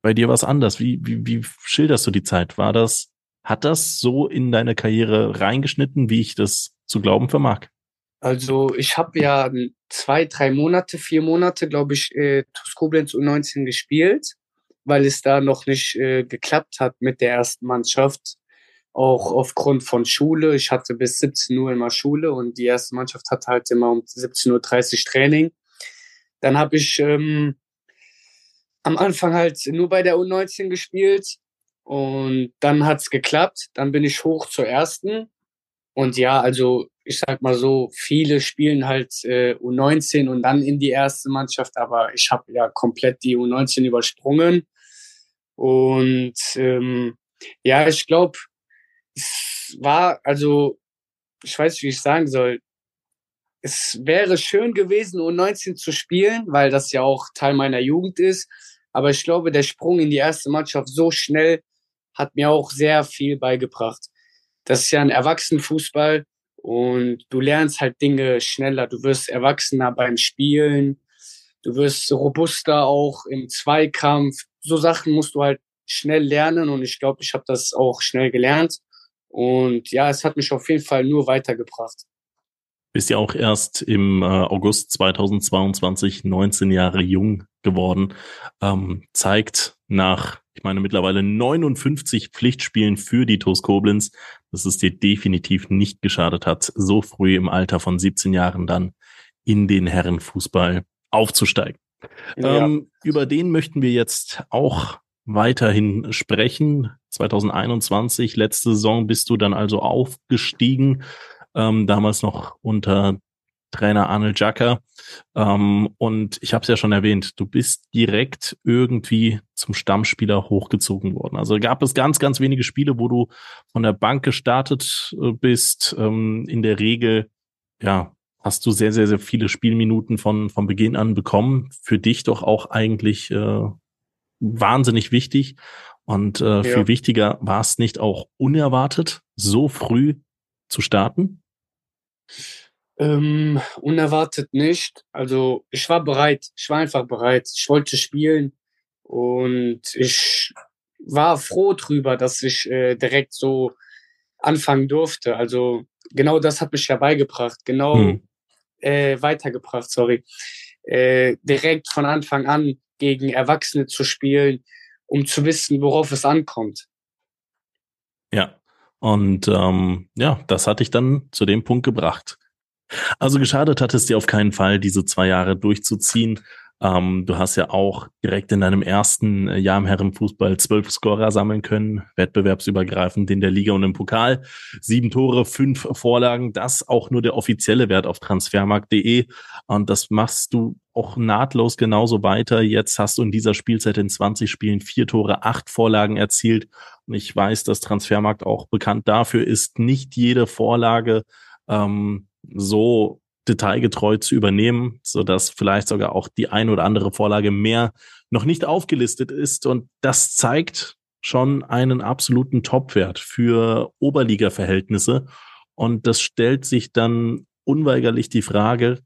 bei dir war es anders. Wie, wie, wie schilderst du die Zeit? War das, hat das so in deine Karriere reingeschnitten, wie ich das zu glauben vermag? Also ich habe ja zwei, drei Monate, vier Monate, glaube ich, äh, TuS Koblenz U19 gespielt, weil es da noch nicht äh, geklappt hat mit der ersten Mannschaft auch aufgrund von Schule. Ich hatte bis 17 Uhr immer Schule und die erste Mannschaft hatte halt immer um 17.30 Uhr Training. Dann habe ich ähm, am Anfang halt nur bei der U19 gespielt und dann hat's geklappt. Dann bin ich hoch zur ersten. Und ja, also ich sag mal so, viele spielen halt äh, U19 und dann in die erste Mannschaft, aber ich habe ja komplett die U19 übersprungen. Und ähm, ja, ich glaube, es war, also, ich weiß nicht, wie ich sagen soll. Es wäre schön gewesen, U19 zu spielen, weil das ja auch Teil meiner Jugend ist. Aber ich glaube, der Sprung in die erste Mannschaft so schnell hat mir auch sehr viel beigebracht. Das ist ja ein Erwachsenenfußball und du lernst halt Dinge schneller. Du wirst erwachsener beim Spielen. Du wirst robuster auch im Zweikampf. So Sachen musst du halt schnell lernen und ich glaube, ich habe das auch schnell gelernt. Und ja, es hat mich auf jeden Fall nur weitergebracht. Bist ja auch erst im äh, August 2022 19 Jahre jung geworden. Ähm, zeigt nach, ich meine, mittlerweile 59 Pflichtspielen für die TuS Koblenz, dass es dir definitiv nicht geschadet hat, so früh im Alter von 17 Jahren dann in den Herrenfußball aufzusteigen. Ja. Ähm, über den möchten wir jetzt auch weiterhin sprechen. 2021, letzte Saison, bist du dann also aufgestiegen, ähm, damals noch unter Trainer Arnold Jacker. Ähm, und ich habe es ja schon erwähnt, du bist direkt irgendwie zum Stammspieler hochgezogen worden. Also gab es ganz, ganz wenige Spiele, wo du von der Bank gestartet äh, bist. Ähm, in der Regel, ja, hast du sehr, sehr, sehr viele Spielminuten von, von Beginn an bekommen. Für dich doch auch eigentlich äh, wahnsinnig wichtig. Und äh, ja. viel wichtiger, war es nicht auch unerwartet, so früh zu starten? Ähm, unerwartet nicht. Also ich war bereit. Ich war einfach bereit. Ich wollte spielen und ich war froh drüber, dass ich äh, direkt so anfangen durfte. Also genau das hat mich ja beigebracht, genau hm. äh, weitergebracht, sorry. Äh, direkt von Anfang an gegen Erwachsene zu spielen, um zu wissen, worauf es ankommt. Ja, und ähm, ja, das hat dich dann zu dem Punkt gebracht. Also geschadet hat es dir auf keinen Fall, diese zwei Jahre durchzuziehen. Ähm, du hast ja auch direkt in deinem ersten Jahr im Herrenfußball zwölf Scorer sammeln können, wettbewerbsübergreifend in der Liga und im Pokal. Sieben Tore, fünf Vorlagen, das auch nur der offizielle Wert auf transfermarkt.de. Und das machst du auch nahtlos genauso weiter. Jetzt hast du in dieser Spielzeit in 20 Spielen vier Tore, acht Vorlagen erzielt. Und ich weiß, dass Transfermarkt auch bekannt dafür ist, nicht jede Vorlage ähm, so detailgetreu zu übernehmen, so vielleicht sogar auch die ein oder andere Vorlage mehr noch nicht aufgelistet ist. Und das zeigt schon einen absoluten Topwert für Oberliga-Verhältnisse. Und das stellt sich dann unweigerlich die Frage,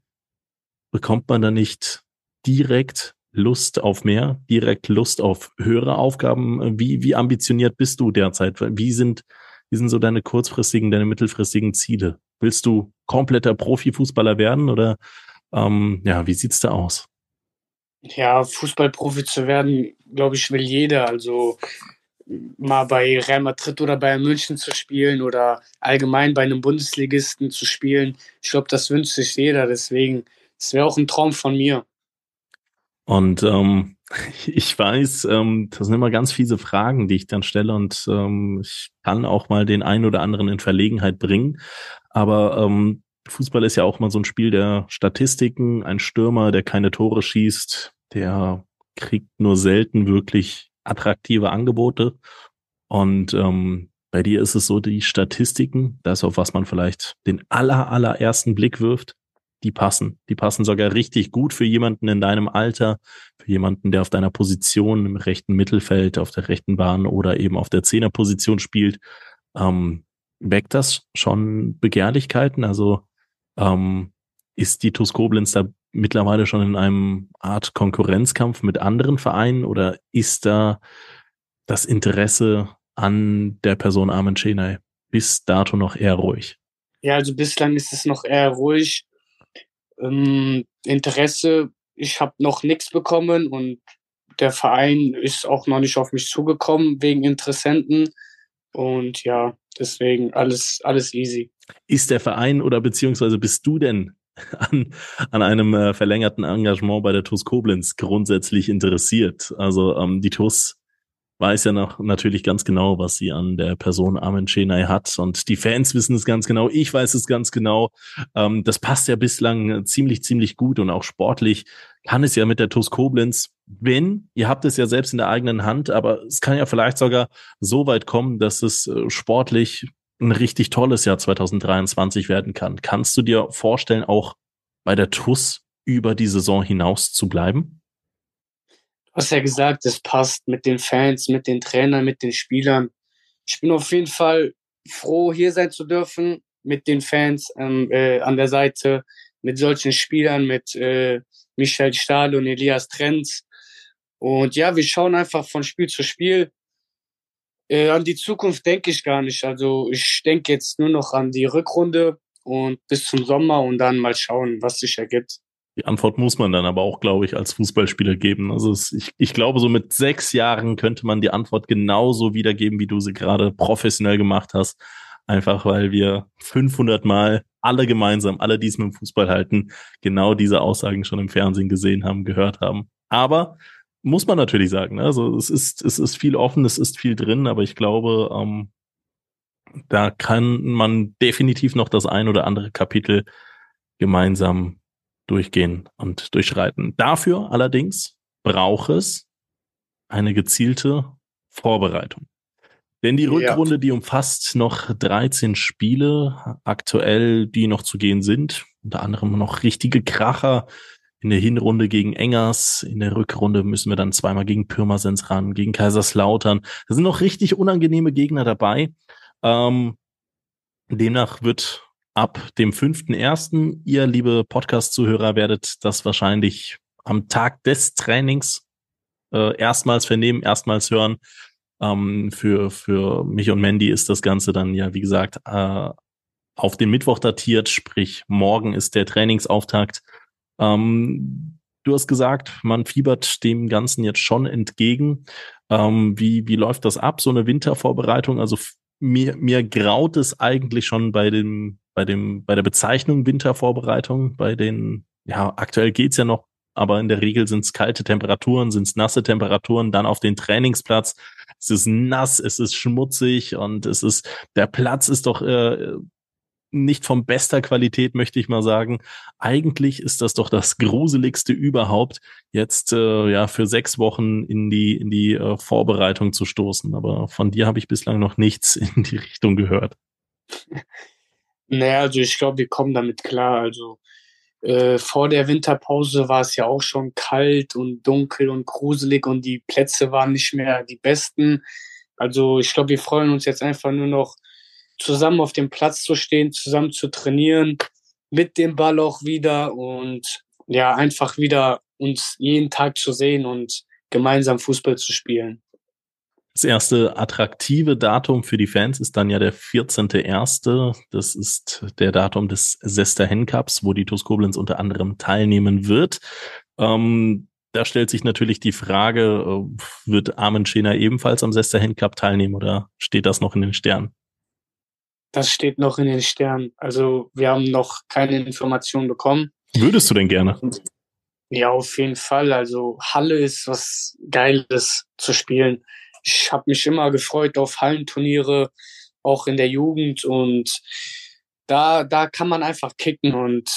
bekommt man da nicht direkt Lust auf mehr, direkt Lust auf höhere Aufgaben? Wie, wie ambitioniert bist du derzeit? Wie sind, wie sind so deine kurzfristigen, deine mittelfristigen Ziele? Willst du kompletter Profifußballer werden oder ähm, ja, wie sieht's da aus? Ja, Fußballprofi zu werden, glaube ich, will jeder. Also mal bei Real Madrid oder bei München zu spielen oder allgemein bei einem Bundesligisten zu spielen. Ich glaube, das wünscht sich jeder. Deswegen, es wäre auch ein Traum von mir. Und ähm, [laughs] ich weiß, ähm, das sind immer ganz fiese Fragen, die ich dann stelle und ähm, ich kann auch mal den einen oder anderen in Verlegenheit bringen. Aber ähm, Fußball ist ja auch mal so ein Spiel der Statistiken. Ein Stürmer, der keine Tore schießt, der kriegt nur selten wirklich attraktive Angebote. Und ähm, bei dir ist es so, die Statistiken, das auf was man vielleicht den aller, allerersten Blick wirft, die passen. Die passen sogar richtig gut für jemanden in deinem Alter, für jemanden, der auf deiner Position im rechten Mittelfeld, auf der rechten Bahn oder eben auf der Zehnerposition spielt. Ähm, weckt das schon Begehrlichkeiten? Also ähm, ist die TuS Koblenz da mittlerweile schon in einem Art Konkurrenzkampf mit anderen Vereinen oder ist da das Interesse an der Person Armin Chenay bis dato noch eher ruhig? Ja, also bislang ist es noch eher ruhig. Ähm, Interesse, ich habe noch nichts bekommen und der Verein ist auch noch nicht auf mich zugekommen wegen Interessenten. Und ja, deswegen alles, alles easy. Ist der Verein oder beziehungsweise bist du denn [laughs] an, an einem äh, verlängerten Engagement bei der TUS Koblenz grundsätzlich interessiert? Also ähm, die TUS weiß ja noch natürlich ganz genau, was sie an der Person Armin Chenay hat. Und die Fans wissen es ganz genau. Ich weiß es ganz genau. Ähm, das passt ja bislang ziemlich, ziemlich gut und auch sportlich kann es ja mit der TuS Koblenz, wenn, ihr habt es ja selbst in der eigenen Hand, aber es kann ja vielleicht sogar so weit kommen, dass es äh, sportlich ein richtig tolles Jahr 2023 werden kann. Kannst du dir vorstellen, auch bei der TUS über die Saison hinaus zu bleiben? Du hast ja gesagt, es passt mit den Fans, mit den Trainern, mit den Spielern. Ich bin auf jeden Fall froh, hier sein zu dürfen, mit den Fans ähm, äh, an der Seite, mit solchen Spielern, mit äh, Michael Stahl und Elias Trenz. Und ja, wir schauen einfach von Spiel zu Spiel. Äh, an die Zukunft denke ich gar nicht. Also ich denke jetzt nur noch an die Rückrunde und bis zum Sommer und dann mal schauen, was sich ergibt. Die Antwort muss man dann aber auch, glaube ich, als Fußballspieler geben. Also es, ich, ich glaube, so mit sechs Jahren könnte man die Antwort genauso wiedergeben, wie du sie gerade professionell gemacht hast. Einfach weil wir 500 Mal alle gemeinsam, alle, die es mit dem Fußball halten, genau diese Aussagen schon im Fernsehen gesehen haben, gehört haben. Aber muss man natürlich sagen, ne? also es ist, es ist viel offen, es ist viel drin, aber ich glaube, ähm, da kann man definitiv noch das ein oder andere Kapitel gemeinsam durchgehen und durchschreiten. Dafür allerdings braucht es eine gezielte Vorbereitung. Denn die Rückrunde, ja. die umfasst noch 13 Spiele, aktuell, die noch zu gehen sind. Unter anderem noch richtige Kracher in der Hinrunde gegen Engers. In der Rückrunde müssen wir dann zweimal gegen Pirmasens ran, gegen Kaiserslautern. Da sind noch richtig unangenehme Gegner dabei. Ähm, demnach wird ab dem fünften ersten, ihr liebe Podcast-Zuhörer, werdet das wahrscheinlich am Tag des Trainings äh, erstmals vernehmen, erstmals hören. Ähm, für, für mich und Mandy ist das Ganze dann ja, wie gesagt, äh, auf den Mittwoch datiert, sprich morgen ist der Trainingsauftakt. Ähm, du hast gesagt, man fiebert dem Ganzen jetzt schon entgegen. Ähm, wie, wie läuft das ab, so eine Wintervorbereitung? Also mir, mir graut es eigentlich schon bei dem, bei dem, bei der Bezeichnung Wintervorbereitung, bei den, ja, aktuell geht's ja noch, aber in der Regel sind es kalte Temperaturen, sind es nasse Temperaturen, dann auf den Trainingsplatz. Es ist nass, es ist schmutzig und es ist, der Platz ist doch äh, nicht von bester Qualität, möchte ich mal sagen. Eigentlich ist das doch das Gruseligste überhaupt, jetzt äh, ja für sechs Wochen in die, in die äh, Vorbereitung zu stoßen. Aber von dir habe ich bislang noch nichts in die Richtung gehört. Naja, also ich glaube, wir kommen damit klar. Also äh, vor der Winterpause war es ja auch schon kalt und dunkel und gruselig und die Plätze waren nicht mehr die besten. Also ich glaube, wir freuen uns jetzt einfach nur noch zusammen auf dem Platz zu stehen, zusammen zu trainieren, mit dem Ball auch wieder und ja, einfach wieder uns jeden Tag zu sehen und gemeinsam Fußball zu spielen. Das erste attraktive Datum für die Fans ist dann ja der 14.01. Das ist der Datum des Sester Hen Cups, wo die TuS Koblenz unter anderem teilnehmen wird. Ähm, da stellt sich natürlich die Frage, äh, wird Armin Schener ebenfalls am Sester Hen Cup teilnehmen oder steht das noch in den Sternen? Das steht noch in den Sternen. Also wir haben noch keine Informationen bekommen. Würdest du denn gerne? Ja, auf jeden Fall. Also Halle ist was Geiles zu spielen. Ich habe mich immer gefreut auf Hallenturniere, auch in der Jugend und da, da kann man einfach kicken und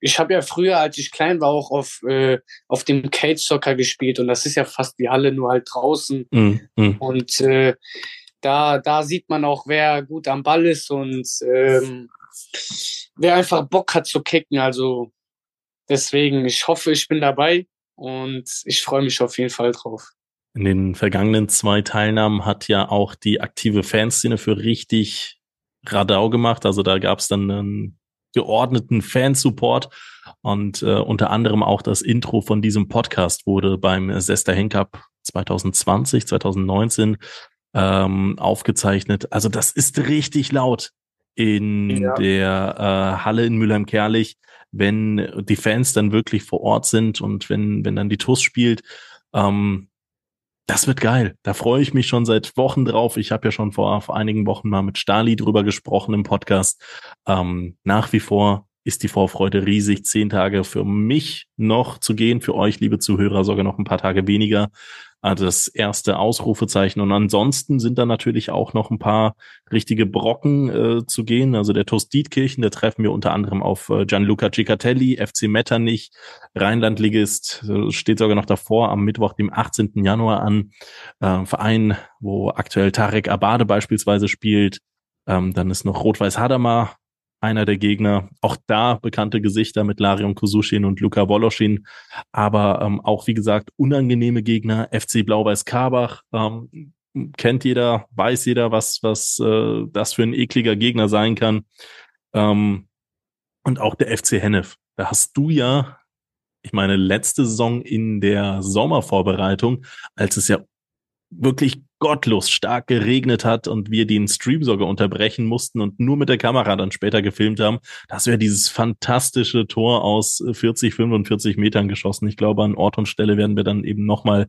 ich habe ja früher, als ich klein war, auch auf, äh, auf dem Cage Soccer gespielt und das ist ja fast wie Halle, nur halt draußen. Mm, mm. Und äh, da, da sieht man auch, wer gut am Ball ist und ähm, wer einfach Bock hat zu kicken. Also deswegen, ich hoffe, ich bin dabei und ich freue mich auf jeden Fall drauf. In den vergangenen zwei Teilnahmen hat ja auch die aktive Fanszene für richtig Radau gemacht. Also da gab es dann einen geordneten Fansupport und äh, unter anderem auch das Intro von diesem Podcast wurde beim Sester Henk Cup 2020, 2019 ähm, aufgezeichnet. Also das ist richtig laut in ja. der äh, Halle in Mülheim-Kerlich, wenn die Fans dann wirklich vor Ort sind und wenn, wenn dann die TUS spielt. Ähm, das wird geil. Da freue ich mich schon seit Wochen drauf. Ich habe ja schon vor, vor einigen Wochen mal mit Stali drüber gesprochen im Podcast. Ähm, nach wie vor ist die Vorfreude riesig. Zehn Tage für mich noch zu gehen, für euch, liebe Zuhörer, sogar noch ein paar Tage weniger. Also das erste Ausrufezeichen. Und ansonsten sind da natürlich auch noch ein paar richtige Brocken äh, zu gehen. Also der TuS Dietkirchen, da treffen wir unter anderem auf äh, Gianluca Cicatelli, FC Metternich, Rheinlandligist, äh, steht sogar noch davor am Mittwoch, dem 18. Januar an. Äh, Verein, wo aktuell Tarek Abade beispielsweise spielt. Ähm, dann ist noch Rot-Weiß Hadamar einer der Gegner. Auch da bekannte Gesichter mit Larion Kusushin und Luca Woloschin. Aber ähm, auch, wie gesagt, unangenehme Gegner. FC Blau-Weiß Karbach. Ähm, kennt jeder, weiß jeder, was, was äh, das für ein ekliger Gegner sein kann. Ähm, und auch der FC Hennef. Da hast du ja, ich meine, letzte Saison in der Sommervorbereitung, als es ja wirklich gottlos stark geregnet hat und wir den Stream sogar unterbrechen mussten und nur mit der Kamera dann später gefilmt haben, das wäre dieses fantastische Tor aus 40, 45 Metern geschossen. Ich glaube, an Ort und Stelle werden wir dann eben nochmal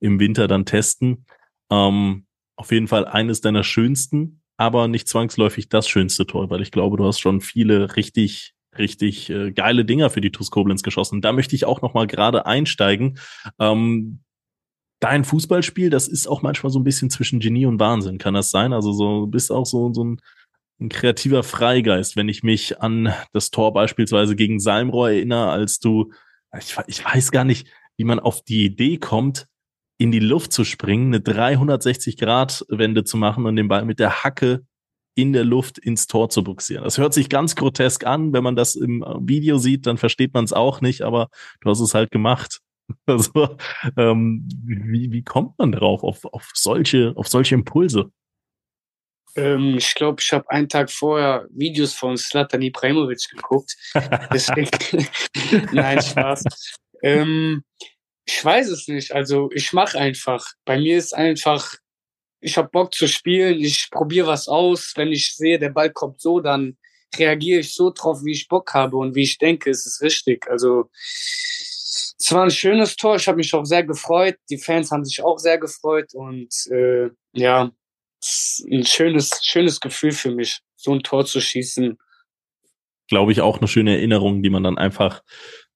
im Winter dann testen. Ähm, auf jeden Fall eines deiner schönsten, aber nicht zwangsläufig das schönste Tor, weil ich glaube, du hast schon viele richtig richtig äh, geile Dinger für die TuS Koblenz geschossen. Da möchte ich auch noch mal gerade einsteigen. Ähm, dein Fußballspiel, das ist auch manchmal so ein bisschen zwischen Genie und Wahnsinn, kann das sein? Also so bist auch so so ein ein kreativer Freigeist, wenn ich mich an das Tor beispielsweise gegen Salmrohr erinnere, als du, ich, ich weiß gar nicht, wie man auf die Idee kommt, in die Luft zu springen, eine 360-Grad-Wende zu machen und den Ball mit der Hacke in der Luft ins Tor zu buxieren. Das hört sich ganz grotesk an. Wenn man das im Video sieht, dann versteht man es auch nicht, aber du hast es halt gemacht. [laughs] Also, ähm, wie, wie kommt man darauf, auf, auf, solche, auf solche Impulse? Ähm, ich glaube, ich habe einen Tag vorher Videos von Slatan Ibrahimovic geguckt. [laughs] Deswegen, [laughs] nein, Spaß. Ähm, ich weiß es nicht. Also ich mache einfach. Bei mir ist einfach, ich habe Bock zu spielen, ich probiere was aus. Wenn ich sehe, der Ball kommt so, dann reagiere ich so drauf, wie ich Bock habe und wie ich denke, es ist richtig. Also es war ein schönes Tor. Ich habe mich auch sehr gefreut. Die Fans haben sich auch sehr gefreut und äh, ja, ein schönes, schönes Gefühl für mich, so ein Tor zu schießen. Glaube ich auch eine schöne Erinnerung, die man dann einfach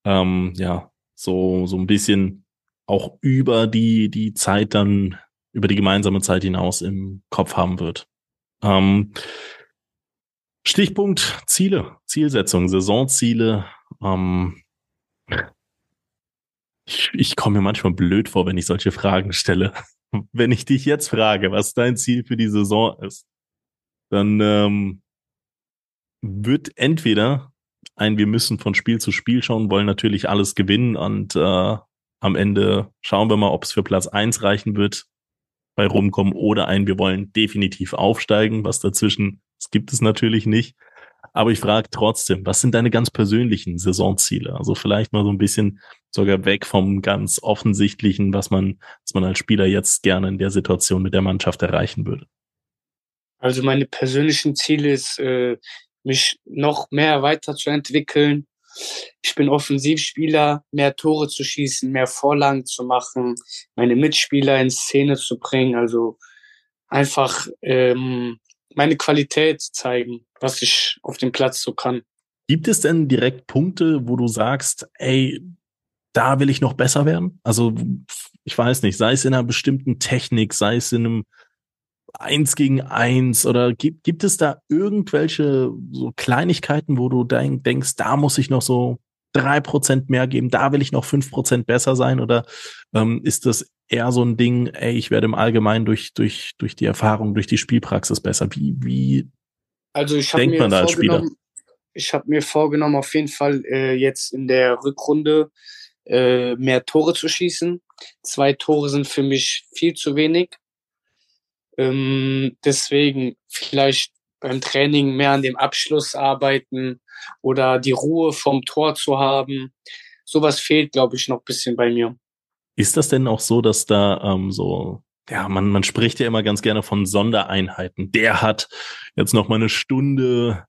ähm, ja so so ein bisschen auch über die die Zeit dann über die gemeinsame Zeit hinaus im Kopf haben wird. Ähm, Stichpunkt Ziele, Zielsetzung, Saisonziele. Ähm, ich, ich komme mir manchmal blöd vor, wenn ich solche Fragen stelle. [laughs] Wenn ich dich jetzt frage, was dein Ziel für die Saison ist, dann ähm, wird entweder ein, wir müssen von Spiel zu Spiel schauen, wollen natürlich alles gewinnen und äh, am Ende schauen wir mal, ob es für Platz eins reichen wird bei rumkommen oder ein, wir wollen definitiv aufsteigen, was dazwischen, das gibt es natürlich nicht. Aber ich frage trotzdem, was sind deine ganz persönlichen Saisonziele? Also vielleicht mal so ein bisschen sogar weg vom ganz offensichtlichen, was man, was man als Spieler jetzt gerne in der Situation mit der Mannschaft erreichen würde. Also meine persönlichen Ziele ist, äh, mich noch mehr weiterzuentwickeln. Ich bin Offensivspieler, mehr Tore zu schießen, mehr Vorlagen zu machen, meine Mitspieler in Szene zu bringen. Also einfach ähm, meine Qualität zeigen, was ich auf dem Platz so kann. Gibt es denn direkt Punkte, wo du sagst, ey, da will ich noch besser werden? Also, ich weiß nicht, sei es in einer bestimmten Technik, sei es in einem Eins gegen eins oder gibt, gibt es da irgendwelche so Kleinigkeiten, wo du denkst, da muss ich noch so drei Prozent mehr geben, da will ich noch fünf Prozent besser sein oder ähm, ist das eher so ein Ding, ey, ich werde im Allgemeinen durch, durch, durch die Erfahrung, durch die Spielpraxis besser? Wie, wie also ich denkt man da als Spieler? Ich habe mir vorgenommen, auf jeden Fall äh, jetzt in der Rückrunde äh, mehr Tore zu schießen. Zwei Tore sind für mich viel zu wenig. Ähm, deswegen vielleicht beim Training mehr an dem Abschluss arbeiten oder die Ruhe vom Tor zu haben. Sowas fehlt, glaube ich, noch ein bisschen bei mir. Ist das denn auch so, dass da ähm, so, ja, man, man spricht ja immer ganz gerne von Sondereinheiten. Der hat jetzt noch mal eine Stunde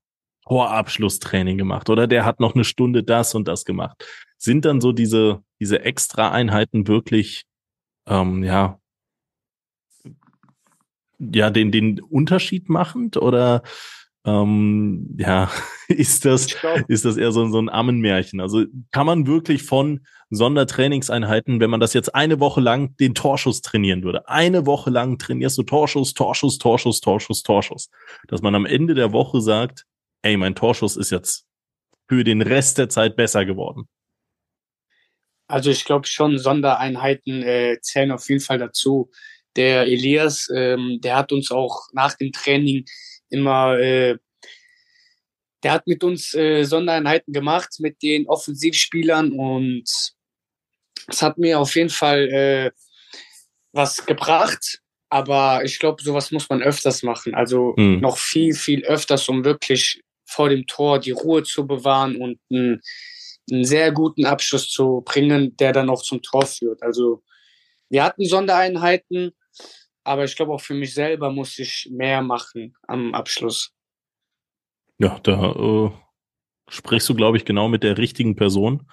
Torabschlusstraining gemacht oder der hat noch eine Stunde das und das gemacht. Sind dann so diese, diese Extra-Einheiten wirklich, ähm, ja, ja, den, den Unterschied machend oder ähm, ja, [laughs] ist das, ist das eher so, so ein Ammenmärchen? Also kann man wirklich von Sondertrainingseinheiten, wenn man das jetzt eine Woche lang den Torschuss trainieren würde, eine Woche lang trainierst du Torschuss, Torschuss, Torschuss, Torschuss, Torschuss, dass man am Ende der Woche sagt, ey, mein Torschuss ist jetzt für den Rest der Zeit besser geworden. Also ich glaube schon, Sondereinheiten äh, zählen auf jeden Fall dazu. Der Elias, ähm, der hat uns auch nach dem Training immer, äh, der hat mit uns äh, Sondereinheiten gemacht mit den Offensivspielern und es hat mir auf jeden Fall äh, was gebracht. Aber ich glaube, sowas muss man öfters machen. Also hm. noch viel, viel öfters, um wirklich vor dem Tor die Ruhe zu bewahren und einen, einen sehr guten Abschluss zu bringen, der dann auch zum Tor führt. Also wir hatten Sondereinheiten, aber ich glaube auch für mich selber muss ich mehr machen am Abschluss. Ja, da äh, sprichst du, glaube ich, genau mit der richtigen Person.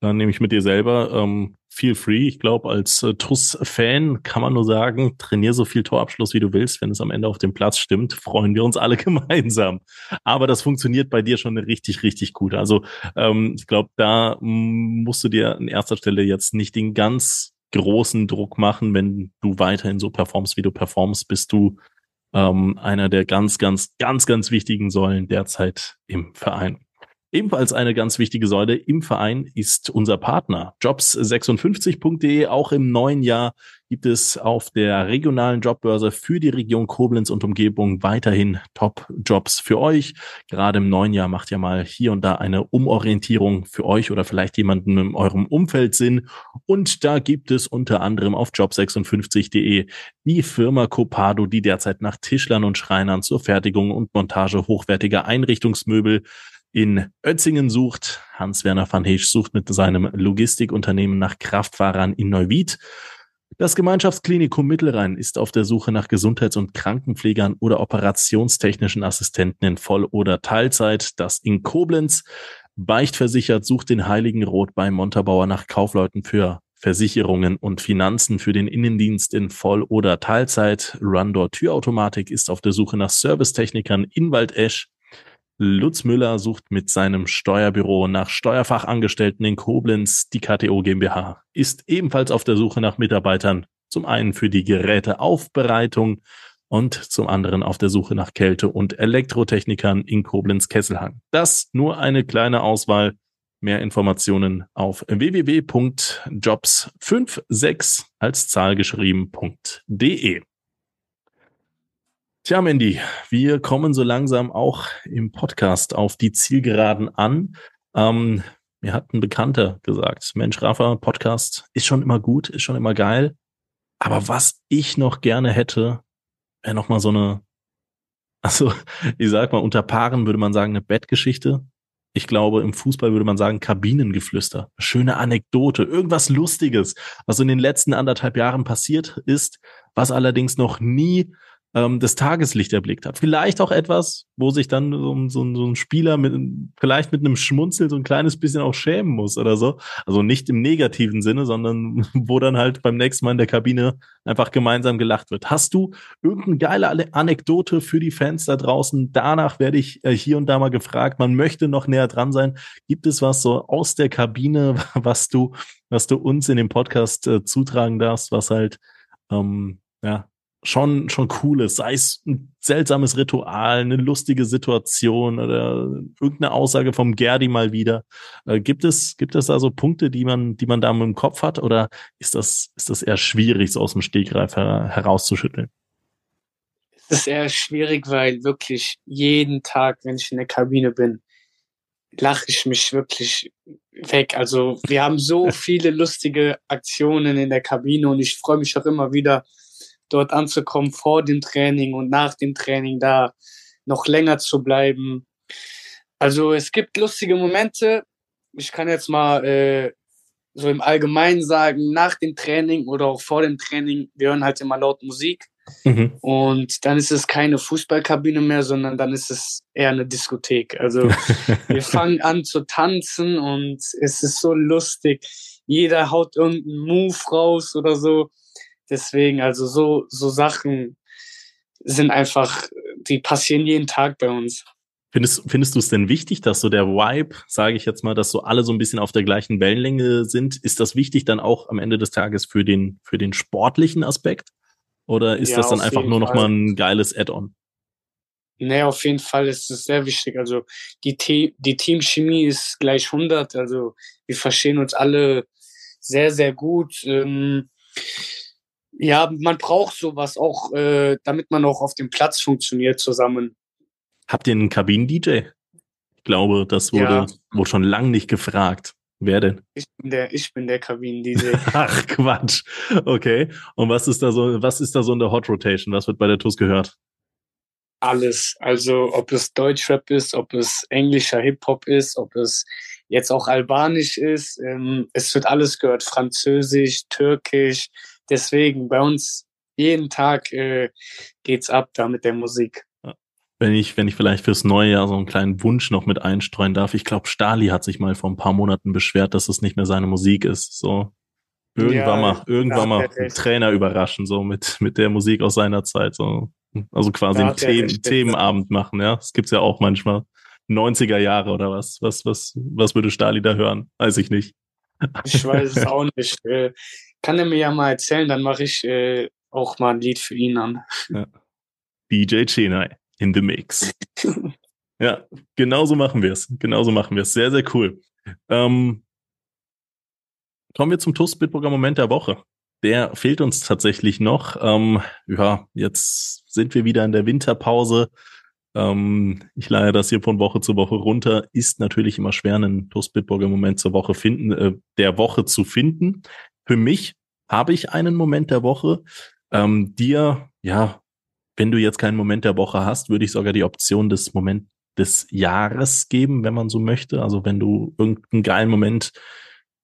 Dann nehme ich mit dir selber. Ähm, feel free. Ich glaube, als äh, TUS-Fan kann man nur sagen, trainier so viel Torabschluss, wie du willst. Wenn es am Ende auf dem Platz stimmt, freuen wir uns alle [laughs] gemeinsam. Aber das funktioniert bei dir schon richtig, richtig gut. Also ähm, ich glaube, da musst du dir an erster Stelle jetzt nicht den ganz großen Druck machen, wenn du weiterhin so performst, wie du performst, bist du ähm, einer der ganz, ganz, ganz, ganz wichtigen Säulen derzeit im Verein. Ebenfalls eine ganz wichtige Säule im Verein ist unser Partner jobs56.de. Auch im neuen Jahr gibt es auf der regionalen Jobbörse für die Region Koblenz und Umgebung weiterhin Top-Jobs für euch. Gerade im neuen Jahr macht ja mal hier und da eine Umorientierung für euch oder vielleicht jemanden in eurem Umfeld Sinn. Und da gibt es unter anderem auf job56.de die Firma Copado, die derzeit nach Tischlern und Schreinern zur Fertigung und Montage hochwertiger Einrichtungsmöbel in Ötzingen sucht. Hans-Werner van Heesch sucht mit seinem Logistikunternehmen nach Kraftfahrern in Neuwied. Das Gemeinschaftsklinikum Mittelrhein ist auf der Suche nach Gesundheits- und Krankenpflegern oder operationstechnischen Assistenten in Voll- oder Teilzeit. Das in Koblenz. Beichtversichert sucht den Heiligen Rot bei Montabaur nach Kaufleuten für Versicherungen und Finanzen für den Innendienst in Voll- oder Teilzeit. Rundor Türautomatik ist auf der Suche nach Servicetechnikern in Waldesch. Lutz Müller sucht mit seinem Steuerbüro nach Steuerfachangestellten in Koblenz. Die KTO GmbH ist ebenfalls auf der Suche nach Mitarbeitern. Zum einen für die Geräteaufbereitung und zum anderen auf der Suche nach Kälte- und Elektrotechnikern in Koblenz-Kesselhang. Das nur eine kleine Auswahl. Mehr Informationen auf www.jobs56 als Zahl geschrieben.de. Tja, Mandy, wir kommen so langsam auch im Podcast auf die Zielgeraden an. Ähm, mir hat ein Bekannter gesagt, Mensch, Rafa, Podcast ist schon immer gut, ist schon immer geil. Aber was ich noch gerne hätte, wäre noch mal so eine, also ich sag mal, unter Paaren würde man sagen, eine Bettgeschichte. Ich glaube, im Fußball würde man sagen, Kabinengeflüster. Schöne Anekdote, irgendwas Lustiges, was in den letzten anderthalb Jahren passiert ist, was allerdings noch nie ähm, das Tageslicht erblickt hat. Vielleicht auch etwas, wo sich dann so, so, so ein Spieler mit vielleicht mit einem Schmunzel so ein kleines bisschen auch schämen muss oder so. Also nicht im negativen Sinne, sondern [laughs] wo dann halt beim nächsten Mal in der Kabine einfach gemeinsam gelacht wird. Hast du irgendeine geile Anekdote für die Fans da draußen? Danach werde ich äh, hier und da mal gefragt. Man möchte noch näher dran sein. Gibt es was so aus der Kabine, [laughs] was du, was du uns in dem Podcast äh, zutragen darfst, was halt ähm, ja, schon, schon cool ist. Sei es ein seltsames Ritual, eine lustige Situation oder irgendeine Aussage vom Gerdi mal wieder. Äh, gibt es, gibt es da so Punkte, die man, die man da im Kopf hat oder ist das, ist das eher schwierig, so aus dem Stegreif her herauszuschütteln? Es ist eher schwierig, weil wirklich jeden Tag, wenn ich in der Kabine bin, lache ich mich wirklich weg. Also wir haben so [laughs] viele lustige Aktionen in der Kabine und ich freue mich auch immer wieder, dort anzukommen vor dem Training und nach dem Training da noch länger zu bleiben. Also es gibt lustige Momente. Ich kann jetzt mal äh, so im Allgemeinen sagen, nach dem Training oder auch vor dem Training, wir hören halt immer laut Musik. Mhm. Und dann ist es keine Fußballkabine mehr, sondern dann ist es eher eine Diskothek. Also [laughs] wir fangen an zu tanzen und es ist so lustig. Jeder haut irgendeinen Move raus oder so. Deswegen, also so, so Sachen sind einfach, die passieren jeden Tag bei uns. Findest, findest du es denn wichtig, dass so der Vibe, sage ich jetzt mal, dass so alle so ein bisschen auf der gleichen Wellenlänge sind? Ist das wichtig dann auch am Ende des Tages für den, für den sportlichen Aspekt? Oder ist ja, das dann einfach nur noch mal ein geiles Add-on? Nee, auf jeden Fall ist es sehr wichtig. Also die, Te die Teamchemie ist gleich 100. Also wir verstehen uns alle sehr, sehr gut. Ähm, ja, man braucht sowas auch, äh, damit man auch auf dem Platz funktioniert zusammen. Habt ihr einen Kabinen-DJ? Ich glaube, das wurde, ja. wurde schon lang nicht gefragt. Wer denn? Ich bin der, ich bin der Kabinen-DJ. [laughs] Ach, Quatsch. Okay. Und was ist da so, was ist da so in der Hot Rotation? Was wird bei der TUS gehört? Alles. Also, ob es Deutschrap ist, ob es englischer Hip-Hop ist, ob es jetzt auch albanisch ist. Ähm, es wird alles gehört. Französisch, Türkisch, deswegen bei uns jeden Tag äh, geht's ab da mit der Musik. Wenn ich, wenn ich vielleicht fürs neue Jahr so einen kleinen Wunsch noch mit einstreuen darf, ich glaube, Stali hat sich mal vor ein paar Monaten beschwert, dass es nicht mehr seine Musik ist. So irgendwann ja, mal, irgendwann mal einen Trainer überraschen, so mit, mit der Musik aus seiner Zeit. So. Also quasi einen Themen, Themenabend machen, ja. Das gibt's ja auch manchmal. 90er Jahre oder was? Was, was, was würde Stali da hören? Weiß ich nicht. Ich weiß es [laughs] auch nicht. Kann er mir ja mal erzählen, dann mache ich äh, auch mal ein Lied für ihn an. Ja. DJ Chenai in the Mix. [laughs] ja, genauso machen wir es. Genauso machen wir es. Sehr, sehr cool. Ähm, kommen wir zum TUS Bitburger Moment der Woche. Der fehlt uns tatsächlich noch. Ähm, ja, jetzt sind wir wieder in der Winterpause. Ähm, ich leihe das hier von Woche zu Woche runter. Ist natürlich immer schwer, einen TUS Bitburger Moment zur Woche finden, äh, der Woche zu finden. Für mich habe ich einen Moment der Woche. Ähm, dir, ja, wenn du jetzt keinen Moment der Woche hast, würde ich sogar die Option des Moment des Jahres geben, wenn man so möchte. Also wenn du irgendeinen geilen Moment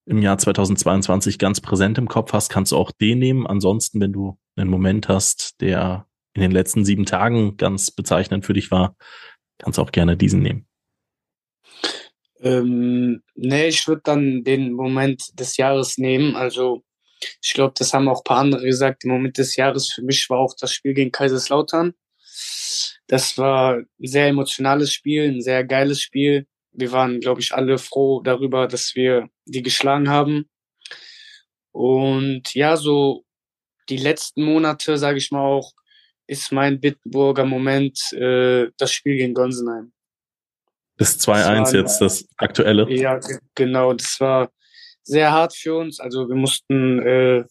im Jahr 2022 ganz präsent im Kopf hast, kannst du auch den nehmen. Ansonsten, wenn du einen Moment hast, der in den letzten sieben Tagen ganz bezeichnend für dich war, kannst du auch gerne diesen nehmen. Ähm, nee, ich würde dann den Moment des Jahres nehmen. Also ich glaube, das haben auch ein paar andere gesagt. Der Moment des Jahres für mich war auch das Spiel gegen Kaiserslautern. Das war ein sehr emotionales Spiel, ein sehr geiles Spiel. Wir waren, glaube ich, alle froh darüber, dass wir die geschlagen haben. Und ja, so die letzten Monate, sage ich mal auch, ist mein Bitburger Moment äh, das Spiel gegen Gonsenheim. Das 2-1 jetzt, das aktuelle. Ja, genau. Das war sehr hart für uns. Also wir mussten äh,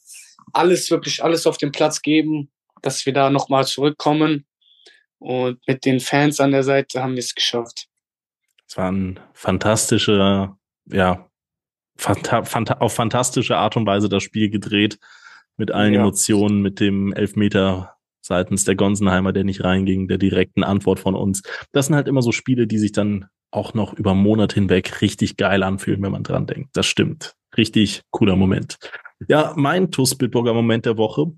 alles, wirklich alles auf den Platz geben, dass wir da nochmal zurückkommen. Und mit den Fans an der Seite haben wir es geschafft. Es war ein fantastischer, ja, fanta fanta auf fantastische Art und Weise das Spiel gedreht. Mit allen ja. Emotionen, mit dem Elfmeter seitens der Gonsenheimer, der nicht reinging, der direkten Antwort von uns. Das sind halt immer so Spiele, die sich dann auch noch über Monate hinweg richtig geil anfühlen, wenn man dran denkt. Das stimmt. Richtig cooler Moment. Ja, mein TUS Bitburger Moment der Woche.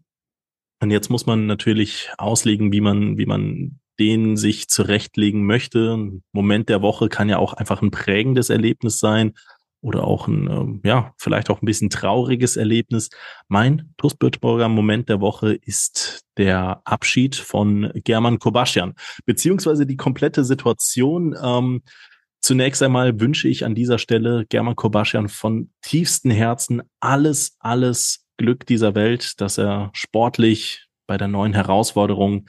Und jetzt muss man natürlich auslegen, wie man, wie man den sich zurechtlegen möchte. Moment der Woche kann ja auch einfach ein prägendes Erlebnis sein oder auch ein, ähm, ja, vielleicht auch ein bisschen trauriges Erlebnis. Mein TuS Bitburger Moment der Woche ist der Abschied von German Kobaschian, beziehungsweise die komplette Situation. Ähm, Zunächst einmal wünsche ich an dieser Stelle German Kobaschian von tiefstem Herzen alles, alles Glück dieser Welt, dass er sportlich bei der neuen Herausforderung,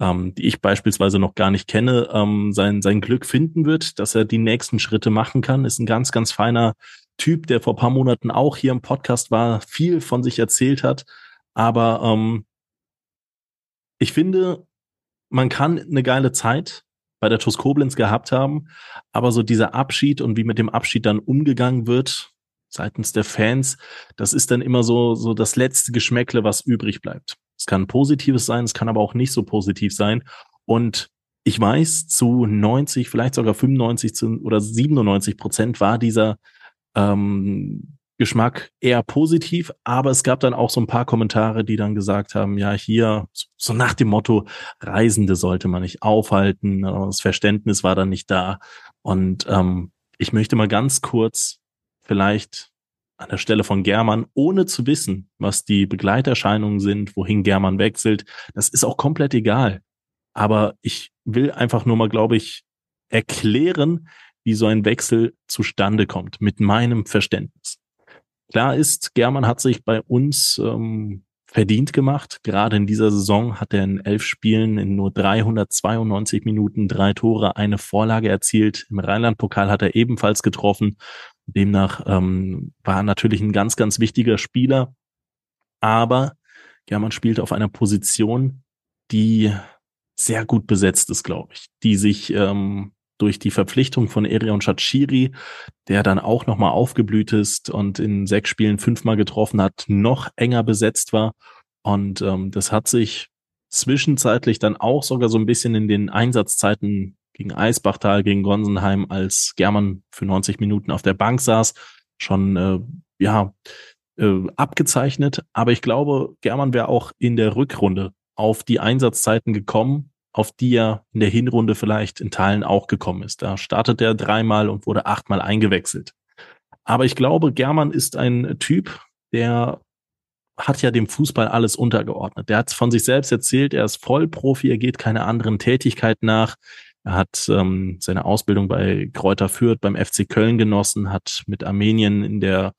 ähm, die ich beispielsweise noch gar nicht kenne, ähm, sein, sein Glück finden wird, dass er die nächsten Schritte machen kann. Ist ein ganz, ganz feiner Typ, der vor paar Monaten auch hier im Podcast war, viel von sich erzählt hat. Aber ähm, ich finde, man kann eine geile Zeit bei der TuS Koblenz gehabt haben. Aber so dieser Abschied und wie mit dem Abschied dann umgegangen wird seitens der Fans, das ist dann immer so, so das letzte Geschmäckle, was übrig bleibt. Es kann positives sein, es kann aber auch nicht so positiv sein. Und ich weiß, zu 90, vielleicht sogar 95 zu, oder 97 Prozent war dieser ähm, Geschmack eher positiv, aber es gab dann auch so ein paar Kommentare, die dann gesagt haben, ja, hier, so nach dem Motto, Reisende sollte man nicht aufhalten, das Verständnis war dann nicht da. Und ähm, ich möchte mal ganz kurz vielleicht an der Stelle von German, ohne zu wissen, was die Begleiterscheinungen sind, wohin German wechselt, das ist auch komplett egal. Aber ich will einfach nur mal, glaube ich, erklären, wie so ein Wechsel zustande kommt, mit meinem Verständnis. Klar ist, German hat sich bei uns ähm, verdient gemacht. Gerade in dieser Saison hat er in elf Spielen in nur 392 Minuten drei Tore, eine Vorlage erzielt. Im Rheinland-Pokal hat er ebenfalls getroffen. Demnach ähm, war er natürlich ein ganz, ganz wichtiger Spieler. Aber German spielt auf einer Position, die sehr gut besetzt ist, glaube ich, die sich ähm, durch die Verpflichtung von Erion Shachiri, der dann auch nochmal aufgeblüht ist und in sechs Spielen fünfmal getroffen hat, noch enger besetzt war. Und ähm, das hat sich zwischenzeitlich dann auch sogar so ein bisschen in den Einsatzzeiten gegen Eisbachtal, gegen Gonsenheim, als German für 90 Minuten auf der Bank saß, schon äh, ja äh, abgezeichnet. Aber ich glaube, German wäre auch in der Rückrunde auf die Einsatzzeiten gekommen, auf die er in der Hinrunde vielleicht in Teilen auch gekommen ist. Da startet er dreimal und wurde achtmal eingewechselt. Aber ich glaube, German ist ein Typ, der hat ja dem Fußball alles untergeordnet. Der hat von sich selbst erzählt, er ist Vollprofi, er geht keine anderen Tätigkeiten nach. Er hat ähm, seine Ausbildung bei Kräuter Fürth beim FC Köln genossen, hat mit Armenien in der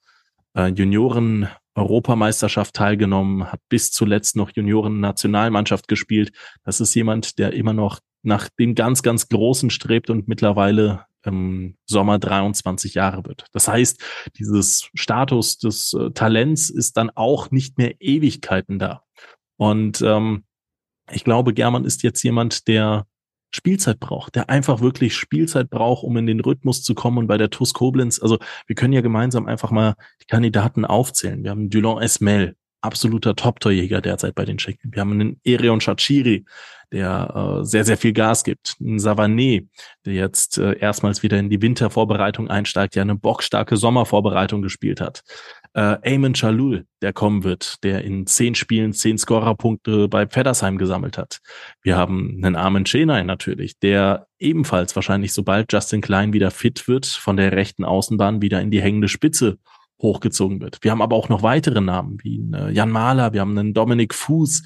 äh, Junioren Europameisterschaft teilgenommen, hat bis zuletzt noch Junioren-Nationalmannschaft gespielt. Das ist jemand, der immer noch nach dem ganz, ganz Großen strebt und mittlerweile im Sommer 23 Jahre wird. Das heißt, dieses Status des äh, Talents ist dann auch nicht mehr Ewigkeiten da. Und ähm, ich glaube, German ist jetzt jemand, der Spielzeit braucht, der einfach wirklich Spielzeit braucht, um in den Rhythmus zu kommen. Und bei der TUS Koblenz, also wir können ja gemeinsam einfach mal die Kandidaten aufzählen. Wir haben Dulon Esmel, absoluter Top-Torjäger derzeit bei den Tschechen. Wir haben einen Erion Chachiri, der äh, sehr, sehr viel Gas gibt. Ein Savané, der jetzt äh, erstmals wieder in die Wintervorbereitung einsteigt, der eine bockstarke Sommervorbereitung gespielt hat. Äh, Eamon Chalul, der kommen wird, der in zehn Spielen zehn Scorerpunkte bei Pfeddersheim gesammelt hat. Wir haben einen Armen Chenay natürlich, der ebenfalls wahrscheinlich, sobald Justin Klein wieder fit wird, von der rechten Außenbahn wieder in die hängende Spitze hochgezogen wird. Wir haben aber auch noch weitere Namen, wie äh, Jan Mahler, wir haben einen Dominik Fuß,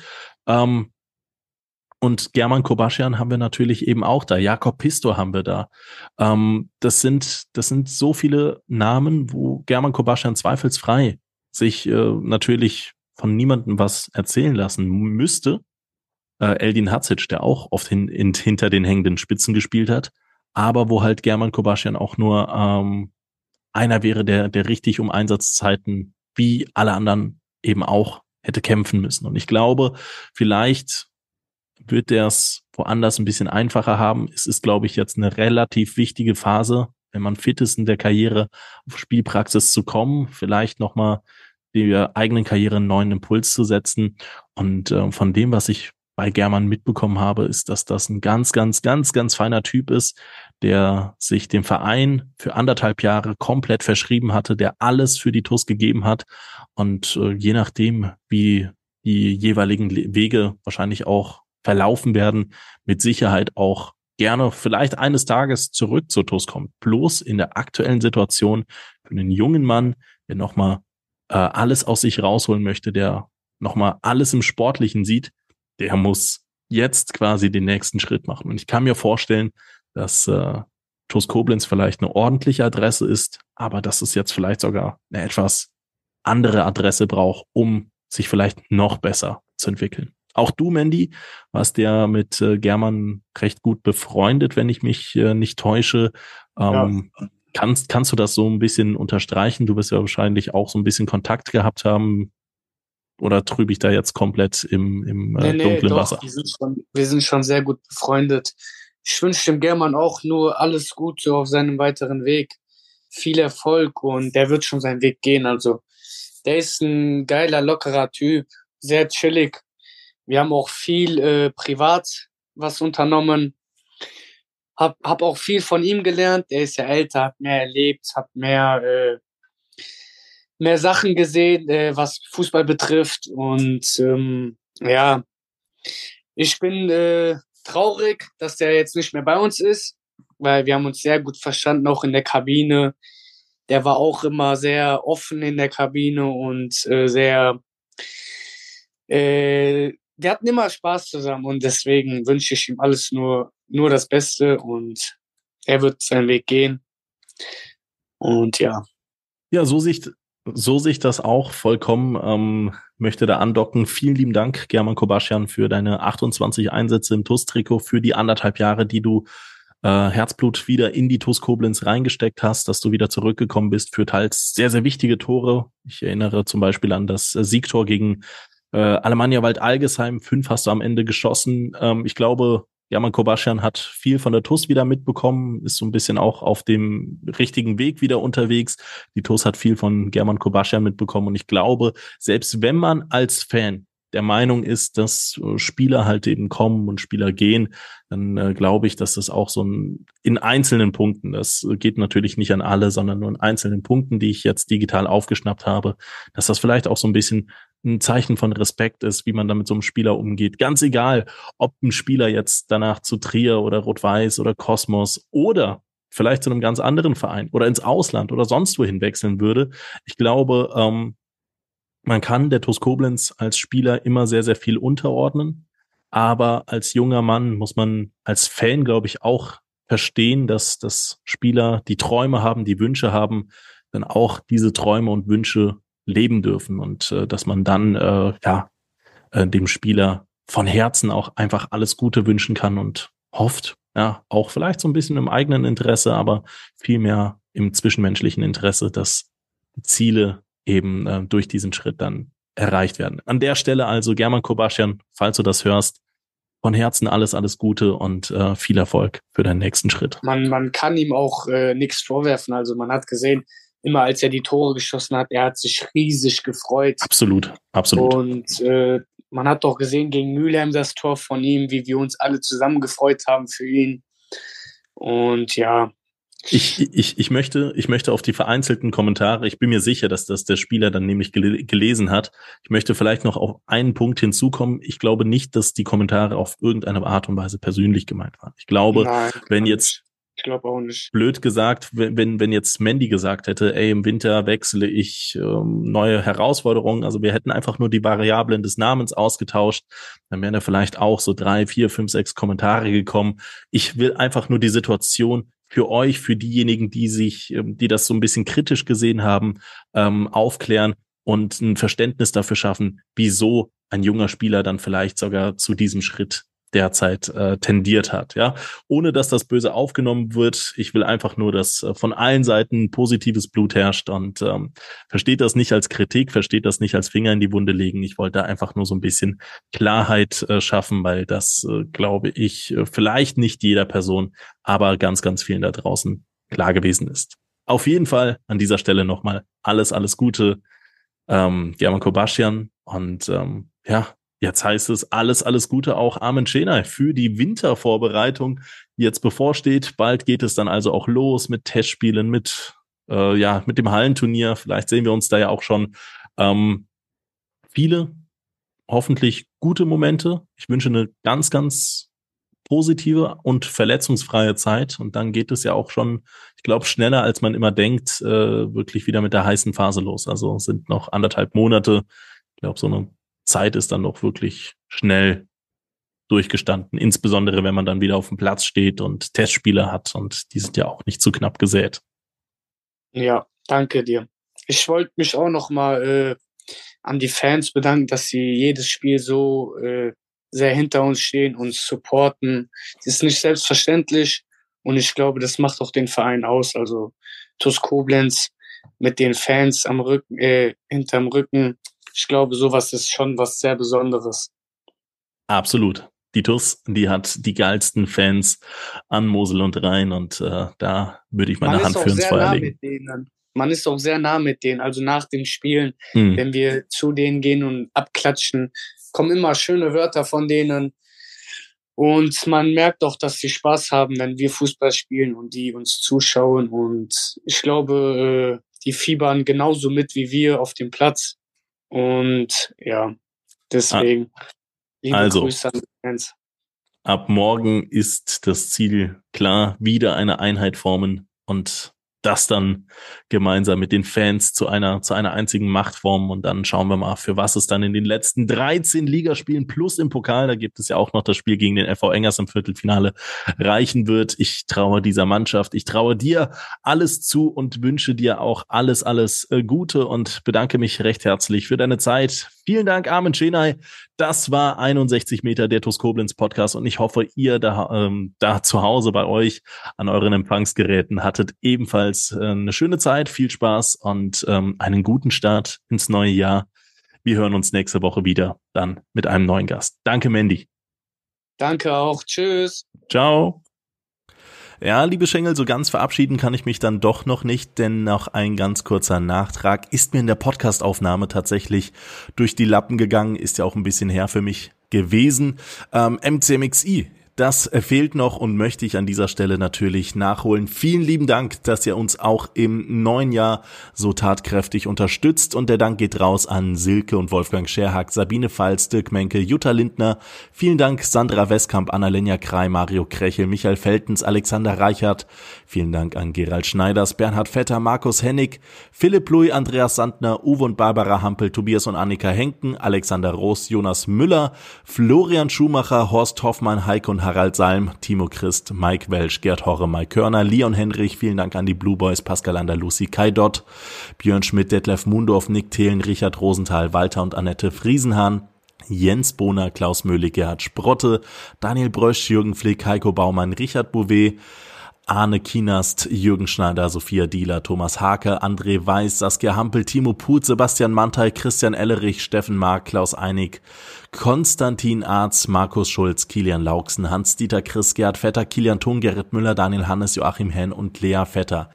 ähm, und German Kobaschian haben wir natürlich eben auch da. Jakob Pisto haben wir da. Ähm, das sind, das sind so viele Namen, wo German Kobaschian zweifelsfrei sich äh, natürlich von niemandem was erzählen lassen müsste. Äh, Eldin Hatzic, der auch oft hin, in, hinter den hängenden Spitzen gespielt hat, aber wo halt German Kobaschian auch nur ähm, einer wäre, der, der richtig um Einsatzzeiten wie alle anderen eben auch hätte kämpfen müssen. Und ich glaube, vielleicht wird der es woanders ein bisschen einfacher haben. Es ist, glaube ich, jetzt eine relativ wichtige Phase, wenn man fit ist in der Karriere, auf Spielpraxis zu kommen, vielleicht nochmal die eigenen Karriere einen neuen Impuls zu setzen. Und äh, von dem, was ich bei German mitbekommen habe, ist, dass das ein ganz, ganz, ganz, ganz feiner Typ ist, der sich dem Verein für anderthalb Jahre komplett verschrieben hatte, der alles für die TUS gegeben hat. Und äh, je nachdem, wie die jeweiligen Wege wahrscheinlich auch verlaufen werden, mit Sicherheit auch gerne vielleicht eines Tages zurück zur TUS kommt. Bloß in der aktuellen Situation für einen jungen Mann, der nochmal äh, alles aus sich rausholen möchte, der nochmal alles im Sportlichen sieht, der muss jetzt quasi den nächsten Schritt machen. Und ich kann mir vorstellen, dass äh, TUS Koblenz vielleicht eine ordentliche Adresse ist, aber dass es jetzt vielleicht sogar eine etwas andere Adresse braucht, um sich vielleicht noch besser zu entwickeln. Auch du, Mandy, warst ja mit äh, German recht gut befreundet, wenn ich mich äh, nicht täusche. Ähm, ja. kannst, kannst du das so ein bisschen unterstreichen? Du wirst ja wahrscheinlich auch so ein bisschen Kontakt gehabt haben. Oder trübe ich da jetzt komplett im, im äh, nee, dunklen nee, doch, Wasser? Wir sind, schon, wir sind schon sehr gut befreundet. Ich wünsche dem German auch nur alles Gute auf seinem weiteren Weg. Viel Erfolg und der wird schon seinen Weg gehen. Also, der ist ein geiler, lockerer Typ, sehr chillig wir haben auch viel äh, privat was unternommen. Hab, hab auch viel von ihm gelernt. Er ist ja älter, hat mehr erlebt, hat mehr, äh, mehr Sachen gesehen, äh, was Fußball betrifft. Und ähm, ja, ich bin äh, traurig, dass der jetzt nicht mehr bei uns ist, weil wir haben uns sehr gut verstanden, auch in der Kabine. Der war auch immer sehr offen in der Kabine und äh, sehr äh, wir hatten immer Spaß zusammen und deswegen wünsche ich ihm alles nur, nur das Beste und er wird seinen Weg gehen. Und ja. Ja, so sieht, so sieht das auch vollkommen. Ähm, möchte da andocken. Vielen lieben Dank, German Kobaschian, für deine 28 Einsätze im TUS-Trikot, für die anderthalb Jahre, die du äh, Herzblut wieder in die TUS Koblenz reingesteckt hast, dass du wieder zurückgekommen bist für teils sehr, sehr wichtige Tore. Ich erinnere zum Beispiel an das Siegtor gegen äh, Alemannia Wald Algesheim, fünf hast du am Ende geschossen. Ähm, ich glaube, German Kobaschian hat viel von der TUS wieder mitbekommen, ist so ein bisschen auch auf dem richtigen Weg wieder unterwegs. Die TUS hat viel von German Kobaschian mitbekommen und ich glaube, selbst wenn man als Fan der Meinung ist, dass äh, Spieler halt eben kommen und Spieler gehen, dann äh, glaube ich, dass das auch so ein, in einzelnen Punkten, das geht natürlich nicht an alle, sondern nur in einzelnen Punkten, die ich jetzt digital aufgeschnappt habe, dass das vielleicht auch so ein bisschen ein Zeichen von Respekt ist, wie man da mit so einem Spieler umgeht. Ganz egal, ob ein Spieler jetzt danach zu Trier oder Rot-Weiß oder Kosmos oder vielleicht zu einem ganz anderen Verein oder ins Ausland oder sonst wohin wechseln würde. Ich glaube, ähm, man kann der TuS Koblenz als Spieler immer sehr, sehr viel unterordnen. Aber als junger Mann muss man als Fan, glaube ich, auch verstehen, dass, dass Spieler, die Träume haben, die Wünsche haben, dann auch diese Träume und Wünsche leben dürfen und äh, dass man dann äh, ja äh, dem Spieler von Herzen auch einfach alles Gute wünschen kann und hofft, ja, auch vielleicht so ein bisschen im eigenen Interesse, aber vielmehr im zwischenmenschlichen Interesse, dass Ziele eben äh, durch diesen Schritt dann erreicht werden. An der Stelle also German Kobaschan, falls du das hörst, von Herzen alles, alles Gute und äh, viel Erfolg für deinen nächsten Schritt. Man, man kann ihm auch äh, nichts vorwerfen. Also man hat gesehen, immer als er die Tore geschossen hat, er hat sich riesig gefreut. Absolut, absolut. Und äh, man hat doch gesehen gegen Mülheim das Tor von ihm, wie wir uns alle zusammen gefreut haben für ihn. Und ja, ich, ich, ich, möchte, ich möchte auf die vereinzelten Kommentare, ich bin mir sicher, dass das der Spieler dann nämlich gel gelesen hat. Ich möchte vielleicht noch auf einen Punkt hinzukommen. Ich glaube nicht, dass die Kommentare auf irgendeine Art und Weise persönlich gemeint waren. Ich glaube, Nein, wenn jetzt ich glaube auch nicht. Blöd gesagt, wenn, wenn jetzt Mandy gesagt hätte, ey, im Winter wechsle ich ähm, neue Herausforderungen, also wir hätten einfach nur die Variablen des Namens ausgetauscht, dann wären da vielleicht auch so drei, vier, fünf, sechs Kommentare gekommen. Ich will einfach nur die Situation für euch, für diejenigen, die sich, ähm, die das so ein bisschen kritisch gesehen haben, ähm, aufklären und ein Verständnis dafür schaffen, wieso ein junger Spieler dann vielleicht sogar zu diesem Schritt derzeit äh, tendiert hat. Ja, ohne dass das böse aufgenommen wird. Ich will einfach nur, dass äh, von allen Seiten positives Blut herrscht und ähm, versteht das nicht als Kritik, versteht das nicht als Finger in die Wunde legen. Ich wollte da einfach nur so ein bisschen Klarheit äh, schaffen, weil das, äh, glaube ich, äh, vielleicht nicht jeder Person, aber ganz, ganz vielen da draußen klar gewesen ist. Auf jeden Fall an dieser Stelle nochmal alles, alles Gute, ähm, German Kobaschian und ähm, ja, Jetzt heißt es alles, alles Gute auch Armin Schenay für die Wintervorbereitung, die jetzt bevorsteht. Bald geht es dann also auch los mit Testspielen, mit, äh, ja, mit dem Hallenturnier. Vielleicht sehen wir uns da ja auch schon ähm, viele, hoffentlich gute Momente. Ich wünsche eine ganz, ganz positive und verletzungsfreie Zeit. Und dann geht es ja auch schon, ich glaube, schneller, als man immer denkt, äh, wirklich wieder mit der heißen Phase los. Also sind noch anderthalb Monate. Ich glaube, so eine Zeit ist dann noch wirklich schnell durchgestanden. Insbesondere, wenn man dann wieder auf dem Platz steht und Testspiele hat und die sind ja auch nicht zu knapp gesät. Ja, danke dir. Ich wollte mich auch noch mal äh, an die Fans bedanken, dass sie jedes Spiel so äh, sehr hinter uns stehen und supporten. Das ist nicht selbstverständlich und ich glaube, das macht auch den Verein aus. Also TuS Koblenz mit den Fans am Rücken, äh, hinterm Rücken, ich glaube, sowas ist schon was sehr Besonderes. Absolut. Die TUS, die hat die geilsten Fans an Mosel und Rhein und äh, da würde ich meine Man Hand für ins Feuer legen. Man ist auch sehr nah mit denen. Also nach den Spielen, hm. wenn wir zu denen gehen und abklatschen, kommen immer schöne Wörter von denen. Und man merkt auch, dass sie Spaß haben, wenn wir Fußball spielen und die uns zuschauen. Und ich glaube, äh, die fiebern genauso mit wie wir auf dem Platz. Und ja, deswegen ah, liebe also, Grüße an die Fans. Ab morgen ist das Ziel klar, wieder eine Einheit formen und das dann gemeinsam mit den Fans zu einer, zu einer einzigen Machtform. Und dann schauen wir mal, für was es dann in den letzten 13 Ligaspielen plus im Pokal, da gibt es ja auch noch das Spiel gegen den FV Engers im Viertelfinale, reichen wird. Ich traue dieser Mannschaft, ich traue dir alles zu und wünsche dir auch alles, alles äh, Gute und bedanke mich recht herzlich für deine Zeit. Vielen Dank, Armin Schenay. Das war 61 Meter der TuS Koblenz Podcast und ich hoffe, ihr da, ähm, da zu Hause bei euch an euren Empfangsgeräten hattet ebenfalls äh, eine schöne Zeit, viel Spaß und ähm, einen guten Start ins neue Jahr. Wir hören uns nächste Woche wieder, dann mit einem neuen Gast. Danke, Mandy. Danke auch. Tschüss. Ciao. Ja, liebe Schengel, so ganz verabschieden kann ich mich dann doch noch nicht, denn noch ein ganz kurzer Nachtrag ist mir in der Podcastaufnahme tatsächlich durch die Lappen gegangen, ist ja auch ein bisschen her für mich gewesen. Ähm, MCMXI das fehlt noch und möchte ich an dieser Stelle natürlich nachholen. Vielen lieben Dank, dass ihr uns auch im neuen Jahr so tatkräftig unterstützt und der Dank geht raus an Silke und Wolfgang Scherhack, Sabine Pfalz, Dirk Menke, Jutta Lindner. Vielen Dank Sandra Westkamp, Annalenja Krei, Mario Krechel, Michael Feltens, Alexander Reichert. Vielen Dank an Gerald Schneiders, Bernhard Vetter, Markus Hennig, Philipp Lui, Andreas Sandner, Uwe und Barbara Hampel, Tobias und Annika Henken, Alexander Roos, Jonas Müller, Florian Schumacher, Horst Hoffmann, Heike und Harald Salm, Timo Christ, Mike Welsch, Gerd Horre, Mike Körner, Leon Henrich, vielen Dank an die Blue Boys, Pascal Andalusi, Kai Dott, Björn Schmidt, Detlef Mundorf, Nick Thelen, Richard Rosenthal, Walter und Annette Friesenhahn, Jens Bohner, Klaus Möhle, Gerhard Sprotte, Daniel Brösch, Jürgen Flick, Heiko Baumann, Richard Bouvet, Arne Kienast, Jürgen Schneider, Sophia Dieler, Thomas Hake, André Weiß, Saskia Hampel, Timo Put, Sebastian Mantei, Christian Ellerich, Steffen Mark, Klaus Einig, Konstantin Arz, Markus Schulz, Kilian Lauksen, Hans-Dieter Chris, Gerd Vetter, Kilian Thun, Gerrit Müller, Daniel Hannes, Joachim Henn und Lea Vetter.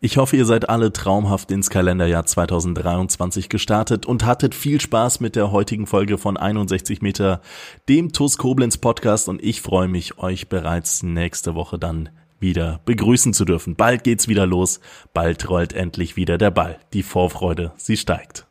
Ich hoffe, ihr seid alle traumhaft ins Kalenderjahr 2023 gestartet und hattet viel Spaß mit der heutigen Folge von 61 Meter, dem TUS Koblenz Podcast und ich freue mich, euch bereits nächste Woche dann wieder begrüßen zu dürfen. Bald geht's wieder los, bald rollt endlich wieder der Ball. Die Vorfreude, sie steigt.